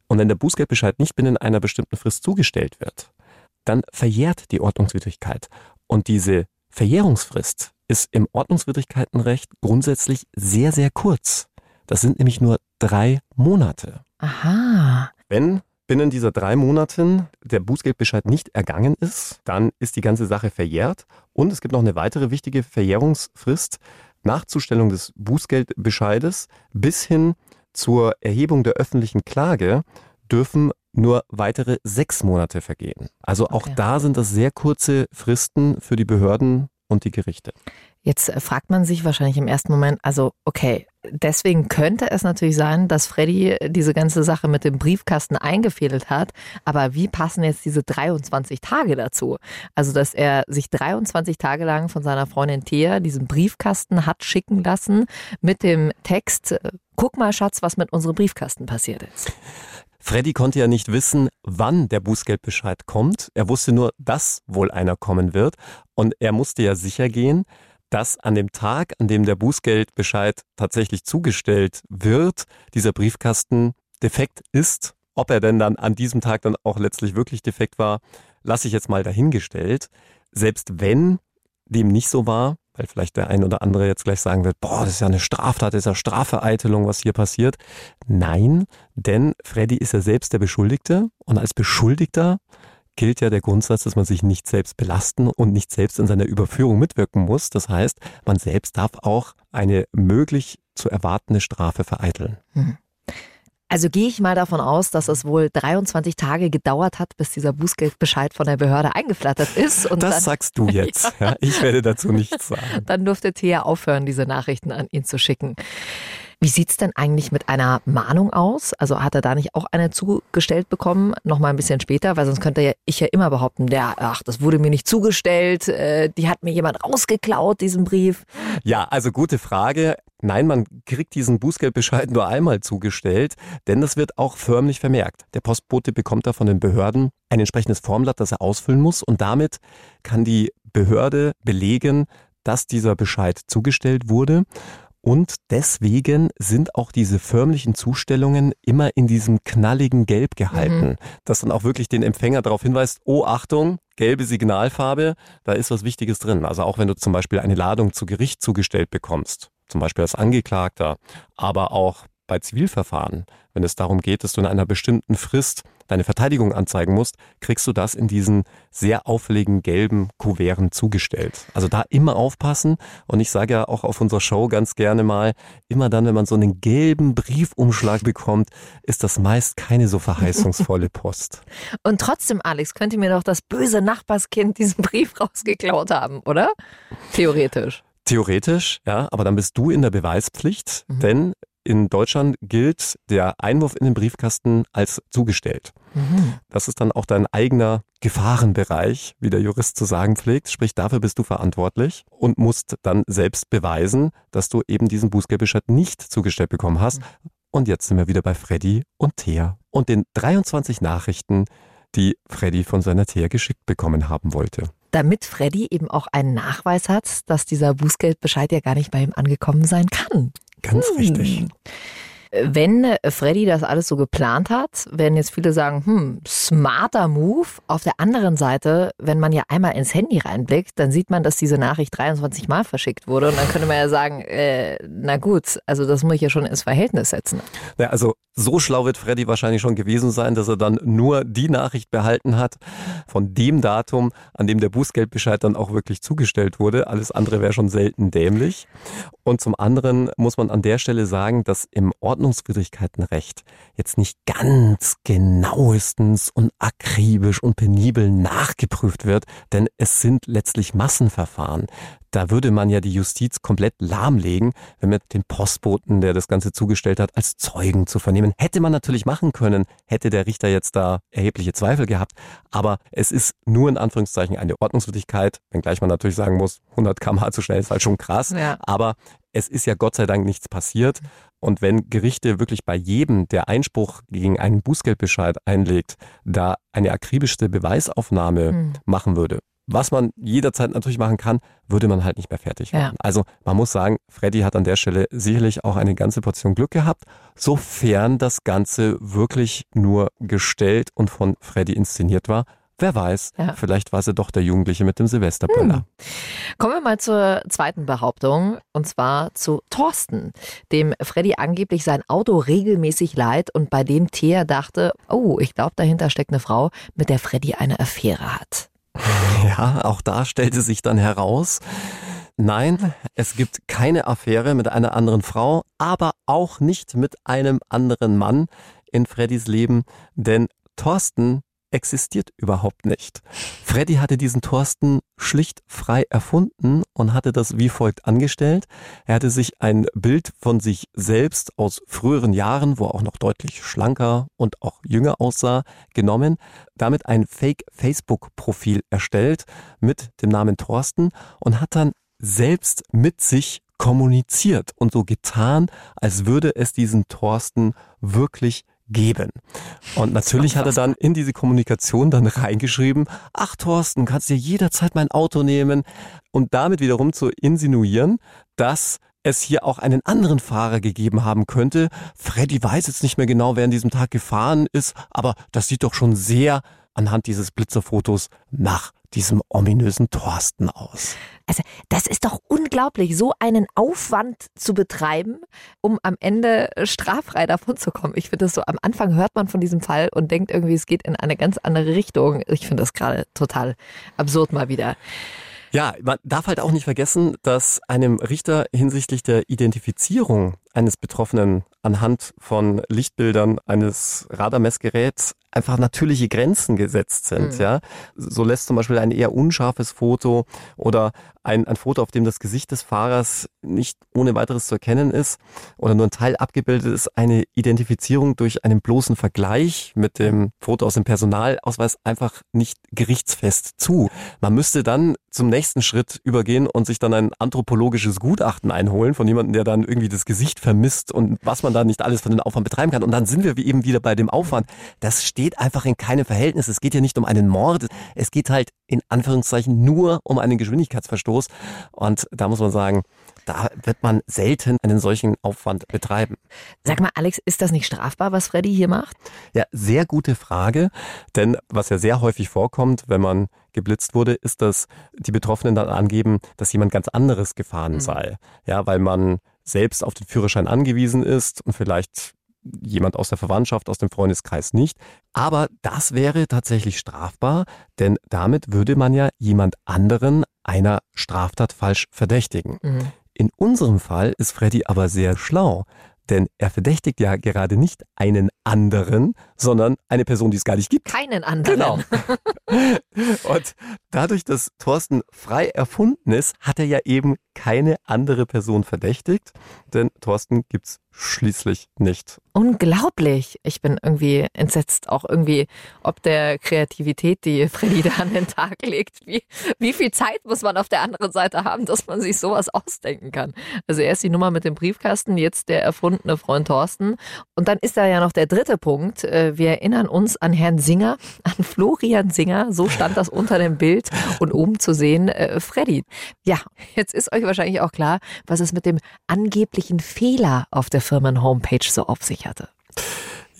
Und wenn der Bußgeldbescheid nicht binnen einer bestimmten Frist zugestellt wird, dann verjährt die Ordnungswidrigkeit. Und diese Verjährungsfrist ist im Ordnungswidrigkeitenrecht grundsätzlich sehr, sehr kurz. Das sind nämlich nur drei Monate. Aha. Wenn binnen dieser drei Monaten der Bußgeldbescheid nicht ergangen ist, dann ist die ganze Sache verjährt. Und es gibt noch eine weitere wichtige Verjährungsfrist nach Zustellung des Bußgeldbescheides bis hin zur Erhebung der öffentlichen Klage dürfen nur weitere sechs Monate vergehen. Also auch okay. da sind das sehr kurze Fristen für die Behörden und die Gerichte. Jetzt fragt man sich wahrscheinlich im ersten Moment, also okay, deswegen könnte es natürlich sein, dass Freddy diese ganze Sache mit dem Briefkasten eingefädelt hat, aber wie passen jetzt diese 23 Tage dazu? Also, dass er sich 23 Tage lang von seiner Freundin Thea diesen Briefkasten hat schicken lassen mit dem Text, guck mal Schatz, was mit unserem Briefkasten passiert ist. Freddy konnte ja nicht wissen, wann der Bußgeldbescheid kommt. Er wusste nur, dass wohl einer kommen wird. Und er musste ja sicher gehen, dass an dem Tag, an dem der Bußgeldbescheid tatsächlich zugestellt wird, dieser Briefkasten defekt ist. Ob er denn dann an diesem Tag dann auch letztlich wirklich defekt war, lasse ich jetzt mal dahingestellt. Selbst wenn dem nicht so war, weil vielleicht der ein oder andere jetzt gleich sagen wird, boah, das ist ja eine Straftat, das ist ja Strafvereitelung, was hier passiert. Nein, denn Freddy ist ja selbst der Beschuldigte und als Beschuldigter gilt ja der Grundsatz, dass man sich nicht selbst belasten und nicht selbst in seiner Überführung mitwirken muss. Das heißt, man selbst darf auch eine möglich zu erwartende Strafe vereiteln. Hm. Also gehe ich mal davon aus, dass es wohl 23 Tage gedauert hat, bis dieser Bußgeldbescheid von der Behörde eingeflattert ist. Und das dann, sagst du jetzt. Ja. *laughs* ja. ich werde dazu nichts sagen. Dann durfte Thea aufhören, diese Nachrichten an ihn zu schicken. Wie sieht's denn eigentlich mit einer Mahnung aus? Also hat er da nicht auch eine zugestellt bekommen, noch mal ein bisschen später, weil sonst könnte ich ja immer behaupten, der, ach, das wurde mir nicht zugestellt, äh, die hat mir jemand rausgeklaut, diesen Brief. Ja, also gute Frage. Nein, man kriegt diesen Bußgeldbescheid nur einmal zugestellt, denn das wird auch förmlich vermerkt. Der Postbote bekommt da von den Behörden ein entsprechendes Formblatt, das er ausfüllen muss und damit kann die Behörde belegen, dass dieser Bescheid zugestellt wurde. Und deswegen sind auch diese förmlichen Zustellungen immer in diesem knalligen Gelb gehalten, mhm. das dann auch wirklich den Empfänger darauf hinweist, oh Achtung, gelbe Signalfarbe, da ist was Wichtiges drin. Also auch wenn du zum Beispiel eine Ladung zu Gericht zugestellt bekommst, zum Beispiel als Angeklagter, aber auch bei Zivilverfahren, wenn es darum geht, dass du in einer bestimmten Frist deine Verteidigung anzeigen musst, kriegst du das in diesen sehr auffälligen gelben Kuverten zugestellt. Also da immer aufpassen. Und ich sage ja auch auf unserer Show ganz gerne mal, immer dann, wenn man so einen gelben Briefumschlag bekommt, ist das meist keine so verheißungsvolle *laughs* Post. Und trotzdem, Alex, könnte mir doch das böse Nachbarskind diesen Brief *laughs* rausgeklaut haben, oder? Theoretisch. Theoretisch, ja, aber dann bist du in der Beweispflicht, mhm. denn in Deutschland gilt der Einwurf in den Briefkasten als zugestellt. Mhm. Das ist dann auch dein eigener Gefahrenbereich, wie der Jurist zu sagen pflegt. Sprich, dafür bist du verantwortlich und musst dann selbst beweisen, dass du eben diesen Bußgeldbescheid nicht zugestellt bekommen hast. Mhm. Und jetzt sind wir wieder bei Freddy und Thea und den 23 Nachrichten, die Freddy von seiner Thea geschickt bekommen haben wollte. Damit Freddy eben auch einen Nachweis hat, dass dieser Bußgeldbescheid ja gar nicht bei ihm angekommen sein kann. Ganz hm. richtig. Wenn Freddy das alles so geplant hat, werden jetzt viele sagen, hm, smarter Move. Auf der anderen Seite, wenn man ja einmal ins Handy reinblickt, dann sieht man, dass diese Nachricht 23 Mal verschickt wurde. Und dann könnte man ja sagen, äh, na gut, also das muss ich ja schon ins Verhältnis setzen. Ja, also so schlau wird Freddy wahrscheinlich schon gewesen sein, dass er dann nur die Nachricht behalten hat von dem Datum, an dem der Bußgeldbescheid dann auch wirklich zugestellt wurde. Alles andere wäre schon selten dämlich. Und zum anderen muss man an der Stelle sagen, dass im Ordnungswidrigkeitenrecht jetzt nicht ganz genauestens und akribisch und penibel nachgeprüft wird, denn es sind letztlich Massenverfahren. Da würde man ja die Justiz komplett lahmlegen, wenn man den Postboten, der das Ganze zugestellt hat, als Zeugen zu vernehmen. Hätte man natürlich machen können, hätte der Richter jetzt da erhebliche Zweifel gehabt. Aber es ist nur in Anführungszeichen eine Ordnungswidrigkeit, wenngleich man natürlich sagen muss, 100 km zu schnell ist halt schon krass. Ja. Aber es ist ja Gott sei Dank nichts passiert. Und wenn Gerichte wirklich bei jedem, der Einspruch gegen einen Bußgeldbescheid einlegt, da eine akribischste Beweisaufnahme hm. machen würde, was man jederzeit natürlich machen kann, würde man halt nicht mehr fertig werden. Ja. Also man muss sagen, Freddy hat an der Stelle sicherlich auch eine ganze Portion Glück gehabt, sofern das Ganze wirklich nur gestellt und von Freddy inszeniert war. Wer weiß, ja. vielleicht war sie doch der Jugendliche mit dem Silvesterböller. Hm. Kommen wir mal zur zweiten Behauptung und zwar zu Thorsten, dem Freddy angeblich sein Auto regelmäßig leiht und bei dem Thea dachte, oh, ich glaube, dahinter steckt eine Frau, mit der Freddy eine Affäre hat. *laughs* Ja, auch da stellte sich dann heraus, nein, es gibt keine Affäre mit einer anderen Frau, aber auch nicht mit einem anderen Mann in Freddys Leben, denn Thorsten existiert überhaupt nicht. Freddy hatte diesen Thorsten schlicht frei erfunden und hatte das wie folgt angestellt. Er hatte sich ein Bild von sich selbst aus früheren Jahren, wo er auch noch deutlich schlanker und auch jünger aussah, genommen, damit ein Fake-Facebook-Profil erstellt mit dem Namen Thorsten und hat dann selbst mit sich kommuniziert und so getan, als würde es diesen Thorsten wirklich geben. Und natürlich hat er dann in diese Kommunikation dann reingeschrieben, ach Thorsten, kannst dir jederzeit mein Auto nehmen, um damit wiederum zu insinuieren, dass es hier auch einen anderen Fahrer gegeben haben könnte. Freddy weiß jetzt nicht mehr genau, wer an diesem Tag gefahren ist, aber das sieht doch schon sehr anhand dieses Blitzerfotos nach diesem ominösen Thorsten aus. Also das ist doch unglaublich, so einen Aufwand zu betreiben, um am Ende straffrei davon zu kommen. Ich finde das so, am Anfang hört man von diesem Fall und denkt irgendwie, es geht in eine ganz andere Richtung. Ich finde das gerade total absurd mal wieder. Ja, man darf halt auch nicht vergessen, dass einem Richter hinsichtlich der Identifizierung eines Betroffenen anhand von Lichtbildern eines Radarmessgeräts einfach natürliche Grenzen gesetzt sind. Mhm. Ja, so lässt zum Beispiel ein eher unscharfes Foto oder ein, ein Foto, auf dem das Gesicht des Fahrers nicht ohne weiteres zu erkennen ist oder nur ein Teil abgebildet ist, eine Identifizierung durch einen bloßen Vergleich mit dem Foto aus dem Personalausweis einfach nicht gerichtsfest zu. Man müsste dann zum nächsten Schritt übergehen und sich dann ein anthropologisches Gutachten einholen von jemandem, der dann irgendwie das Gesicht vermisst und was man da nicht alles von den Aufwand betreiben kann. Und dann sind wir eben wieder bei dem Aufwand. Das steht einfach in keinem Verhältnis. Es geht ja nicht um einen Mord. Es geht halt in Anführungszeichen nur um einen Geschwindigkeitsverstoß. Und da muss man sagen, da wird man selten einen solchen Aufwand betreiben. Sag mal, Alex, ist das nicht strafbar, was Freddy hier macht? Ja, sehr gute Frage. Denn was ja sehr häufig vorkommt, wenn man geblitzt wurde, ist, dass die Betroffenen dann angeben, dass jemand ganz anderes gefahren mhm. sei. Ja, weil man selbst auf den Führerschein angewiesen ist und vielleicht jemand aus der Verwandtschaft, aus dem Freundeskreis nicht. Aber das wäre tatsächlich strafbar, denn damit würde man ja jemand anderen einer Straftat falsch verdächtigen. Mhm. In unserem Fall ist Freddy aber sehr schlau, denn er verdächtigt ja gerade nicht einen anderen, sondern eine Person, die es gar nicht gibt. Keinen anderen. Genau. *laughs* Und dadurch, dass Thorsten frei erfunden ist, hat er ja eben keine andere Person verdächtigt, denn Thorsten gibt's schließlich nicht. Unglaublich. Ich bin irgendwie entsetzt, auch irgendwie, ob der Kreativität, die Freddy da an den Tag legt. Wie, wie viel Zeit muss man auf der anderen Seite haben, dass man sich sowas ausdenken kann? Also erst die Nummer mit dem Briefkasten, jetzt der erfundene Freund Thorsten. Und dann ist da ja noch der dritte Punkt. Äh, wir erinnern uns an Herrn Singer, an Florian Singer. So stand das unter dem Bild und oben zu sehen, äh, Freddy. Ja, jetzt ist euch wahrscheinlich auch klar, was es mit dem angeblichen Fehler auf der Firmen-Homepage so auf sich hatte.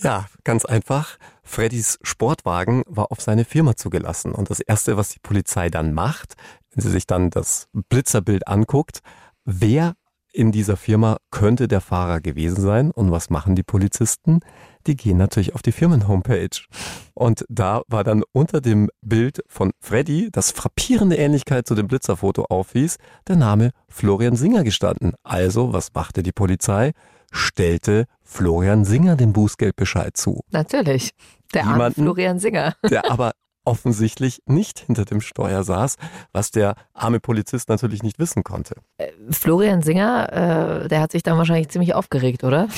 Ja, ganz einfach. Freddys Sportwagen war auf seine Firma zugelassen. Und das Erste, was die Polizei dann macht, wenn sie sich dann das Blitzerbild anguckt, wer in dieser Firma könnte der Fahrer gewesen sein? Und was machen die Polizisten? Die gehen natürlich auf die Firmenhomepage. Und da war dann unter dem Bild von Freddy, das frappierende Ähnlichkeit zu dem Blitzerfoto aufwies, der Name Florian Singer gestanden. Also, was machte die Polizei? stellte Florian Singer den Bußgeldbescheid zu. Natürlich. Der Jemanden, arme Florian Singer. *laughs* Der aber offensichtlich nicht hinter dem Steuer saß, was der arme Polizist natürlich nicht wissen konnte. Äh, Florian Singer, äh, der hat sich dann wahrscheinlich ziemlich aufgeregt, oder?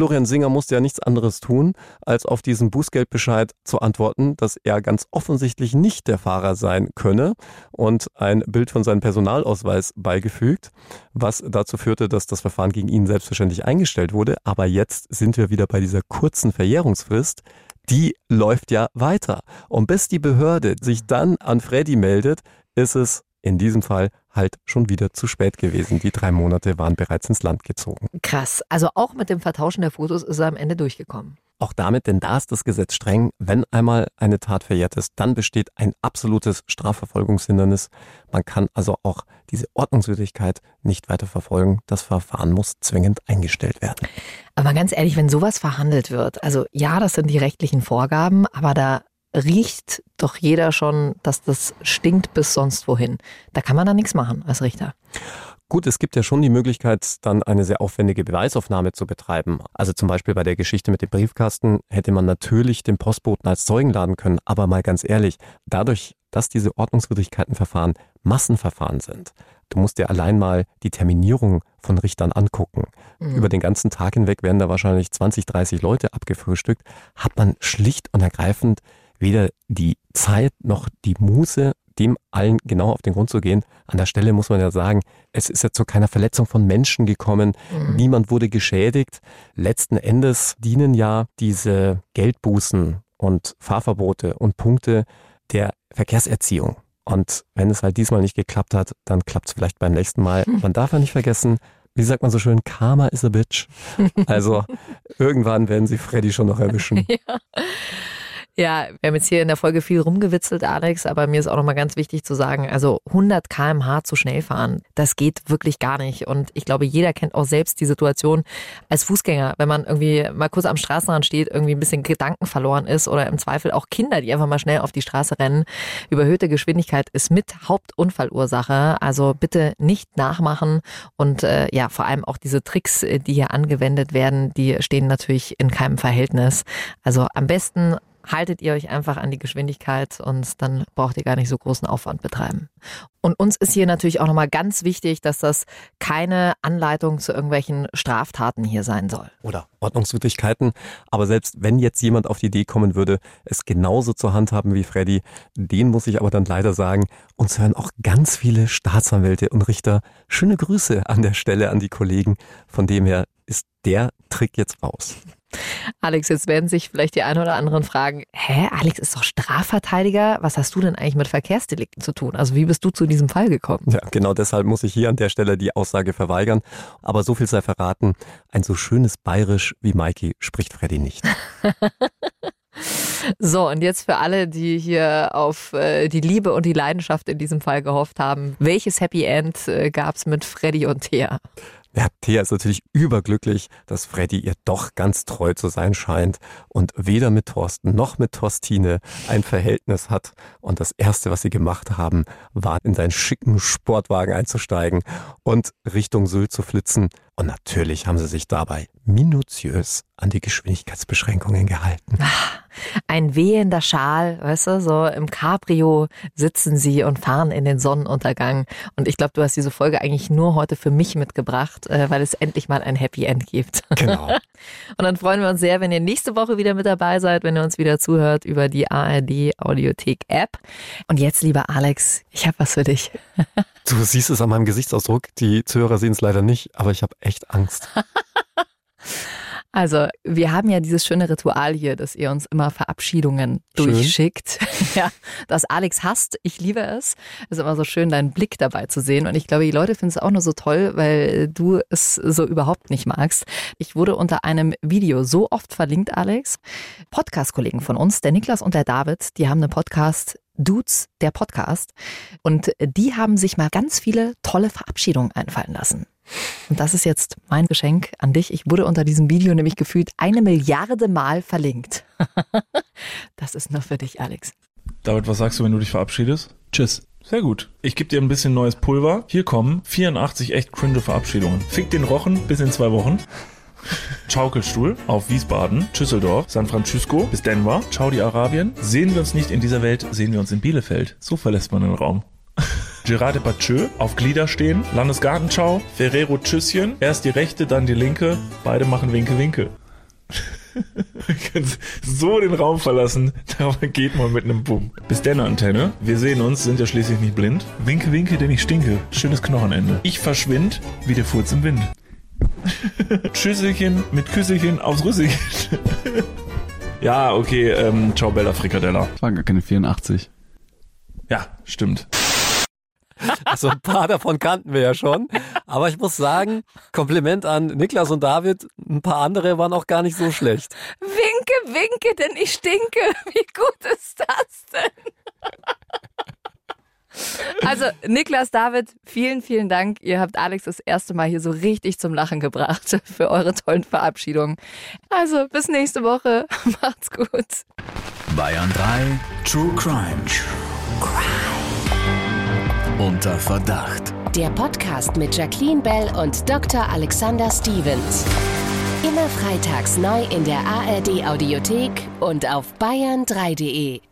Florian Singer musste ja nichts anderes tun, als auf diesen Bußgeldbescheid zu antworten, dass er ganz offensichtlich nicht der Fahrer sein könne und ein Bild von seinem Personalausweis beigefügt, was dazu führte, dass das Verfahren gegen ihn selbstverständlich eingestellt wurde. Aber jetzt sind wir wieder bei dieser kurzen Verjährungsfrist. Die läuft ja weiter. Und bis die Behörde sich dann an Freddy meldet, ist es in diesem Fall halt schon wieder zu spät gewesen. Die drei Monate waren bereits ins Land gezogen. Krass. Also auch mit dem Vertauschen der Fotos ist er am Ende durchgekommen. Auch damit, denn da ist das Gesetz streng. Wenn einmal eine Tat verjährt ist, dann besteht ein absolutes Strafverfolgungshindernis. Man kann also auch diese Ordnungswidrigkeit nicht weiter verfolgen. Das Verfahren muss zwingend eingestellt werden. Aber ganz ehrlich, wenn sowas verhandelt wird, also ja, das sind die rechtlichen Vorgaben, aber da riecht doch jeder schon, dass das stinkt bis sonst wohin. Da kann man dann nichts machen als Richter. Gut, es gibt ja schon die Möglichkeit, dann eine sehr aufwendige Beweisaufnahme zu betreiben. Also zum Beispiel bei der Geschichte mit dem Briefkasten hätte man natürlich den Postboten als Zeugen laden können. Aber mal ganz ehrlich, dadurch, dass diese Ordnungswidrigkeitenverfahren Massenverfahren sind, du musst dir allein mal die Terminierung von Richtern angucken. Mhm. Über den ganzen Tag hinweg werden da wahrscheinlich 20, 30 Leute abgefrühstückt, hat man schlicht und ergreifend weder die Zeit noch die Muße, dem allen genau auf den Grund zu gehen. An der Stelle muss man ja sagen, es ist ja zu keiner Verletzung von Menschen gekommen. Mhm. Niemand wurde geschädigt. Letzten Endes dienen ja diese Geldbußen und Fahrverbote und Punkte der Verkehrserziehung. Und wenn es halt diesmal nicht geklappt hat, dann klappt es vielleicht beim nächsten Mal. *laughs* Man darf ja nicht vergessen, wie sagt man so schön, Karma is a bitch. Also *laughs* irgendwann werden sie Freddy schon noch erwischen. ja. Ja, wir haben jetzt hier in der Folge viel rumgewitzelt, Alex, aber mir ist auch nochmal ganz wichtig zu sagen, also 100 kmh zu schnell fahren, das geht wirklich gar nicht. Und ich glaube, jeder kennt auch selbst die Situation als Fußgänger, wenn man irgendwie mal kurz am Straßenrand steht, irgendwie ein bisschen Gedanken verloren ist oder im Zweifel auch Kinder, die einfach mal schnell auf die Straße rennen. Überhöhte Geschwindigkeit ist mit Hauptunfallursache. Also bitte nicht nachmachen und äh, ja, vor allem auch diese Tricks, äh, die hier angewendet werden, die stehen natürlich in keinem Verhältnis. Also am besten haltet ihr euch einfach an die Geschwindigkeit und dann braucht ihr gar nicht so großen Aufwand betreiben. Und uns ist hier natürlich auch nochmal ganz wichtig, dass das keine Anleitung zu irgendwelchen Straftaten hier sein soll. Oder Ordnungswidrigkeiten. Aber selbst wenn jetzt jemand auf die Idee kommen würde, es genauso zu handhaben wie Freddy, den muss ich aber dann leider sagen, uns hören auch ganz viele Staatsanwälte und Richter. Schöne Grüße an der Stelle an die Kollegen. Von dem her ist der Trick jetzt raus. Alex, jetzt werden sich vielleicht die einen oder anderen fragen, hä, Alex ist doch Strafverteidiger, was hast du denn eigentlich mit Verkehrsdelikten zu tun? Also wie bist du zu diesem Fall gekommen? Ja, genau deshalb muss ich hier an der Stelle die Aussage verweigern. Aber so viel sei verraten, ein so schönes Bayerisch wie Mikey spricht Freddy nicht. *laughs* So, und jetzt für alle, die hier auf äh, die Liebe und die Leidenschaft in diesem Fall gehofft haben, welches Happy End äh, gab es mit Freddy und Thea? Ja, Thea ist natürlich überglücklich, dass Freddy ihr doch ganz treu zu sein scheint und weder mit Thorsten noch mit Thorstine ein Verhältnis hat. Und das Erste, was sie gemacht haben, war in seinen schicken Sportwagen einzusteigen und Richtung Sylt zu flitzen. Und natürlich haben sie sich dabei minutiös an die Geschwindigkeitsbeschränkungen gehalten. Ah, ein wehender Schal, weißt du, so im Cabrio sitzen sie und fahren in den Sonnenuntergang. Und ich glaube, du hast diese Folge eigentlich nur heute für mich mitgebracht, äh, weil es endlich mal ein Happy End gibt. Genau. *laughs* und dann freuen wir uns sehr, wenn ihr nächste Woche wieder mit dabei seid, wenn ihr uns wieder zuhört über die ARD Audiothek App. Und jetzt, lieber Alex, ich habe was für dich. *laughs* Du siehst es an meinem Gesichtsausdruck. Die Zuhörer sehen es leider nicht, aber ich habe echt Angst. *laughs* Also, wir haben ja dieses schöne Ritual hier, dass ihr uns immer Verabschiedungen schön. durchschickt. *laughs* ja, das Alex hasst, ich liebe es. Es ist immer so schön, deinen Blick dabei zu sehen. Und ich glaube, die Leute finden es auch nur so toll, weil du es so überhaupt nicht magst. Ich wurde unter einem Video so oft verlinkt, Alex. Podcast-Kollegen von uns, der Niklas und der David, die haben einen Podcast Dudes, der Podcast. Und die haben sich mal ganz viele tolle Verabschiedungen einfallen lassen. Und das ist jetzt mein Geschenk an dich. Ich wurde unter diesem Video nämlich gefühlt eine Milliarde Mal verlinkt. *laughs* das ist nur für dich, Alex. David, was sagst du, wenn du dich verabschiedest? Tschüss. Sehr gut. Ich gebe dir ein bisschen neues Pulver. Hier kommen 84 echt cringe Verabschiedungen. Fick den Rochen bis in zwei Wochen. *laughs* Schaukelstuhl auf Wiesbaden, Düsseldorf, San Francisco bis Denver, Saudi-Arabien. Sehen wir uns nicht in dieser Welt, sehen wir uns in Bielefeld. So verlässt man den Raum. Gerard Depardieu auf Glieder stehen, Landesgartenschau, Ferrero Tschüsschen, erst die rechte, dann die linke, beide machen Winke Winke. *laughs* so den Raum verlassen, *laughs* da geht man mit einem Bumm. Bis denn, Antenne. Wir sehen uns, sind ja schließlich nicht blind. Winke, winke, denn ich stinke. Schönes Knochenende. Ich verschwind wie der Furz im Wind. *laughs* Schüsselchen mit Küsselchen aufs Rüsselchen. ja, okay, ähm, ciao Bella Frikadella. Das waren gar keine 84. Ja, stimmt. Also ein paar davon kannten wir ja schon. Aber ich muss sagen, Kompliment an Niklas und David, ein paar andere waren auch gar nicht so schlecht. Winke, winke, denn ich stinke. Wie gut ist das denn? Also, Niklas, David, vielen, vielen Dank. Ihr habt Alex das erste Mal hier so richtig zum Lachen gebracht *laughs* für eure tollen Verabschiedungen. Also, bis nächste Woche. *laughs* Macht's gut. Bayern 3 True Crime. True Crime. Unter Verdacht. Der Podcast mit Jacqueline Bell und Dr. Alexander Stevens. Immer freitags neu in der ARD Audiothek und auf bayern3.de.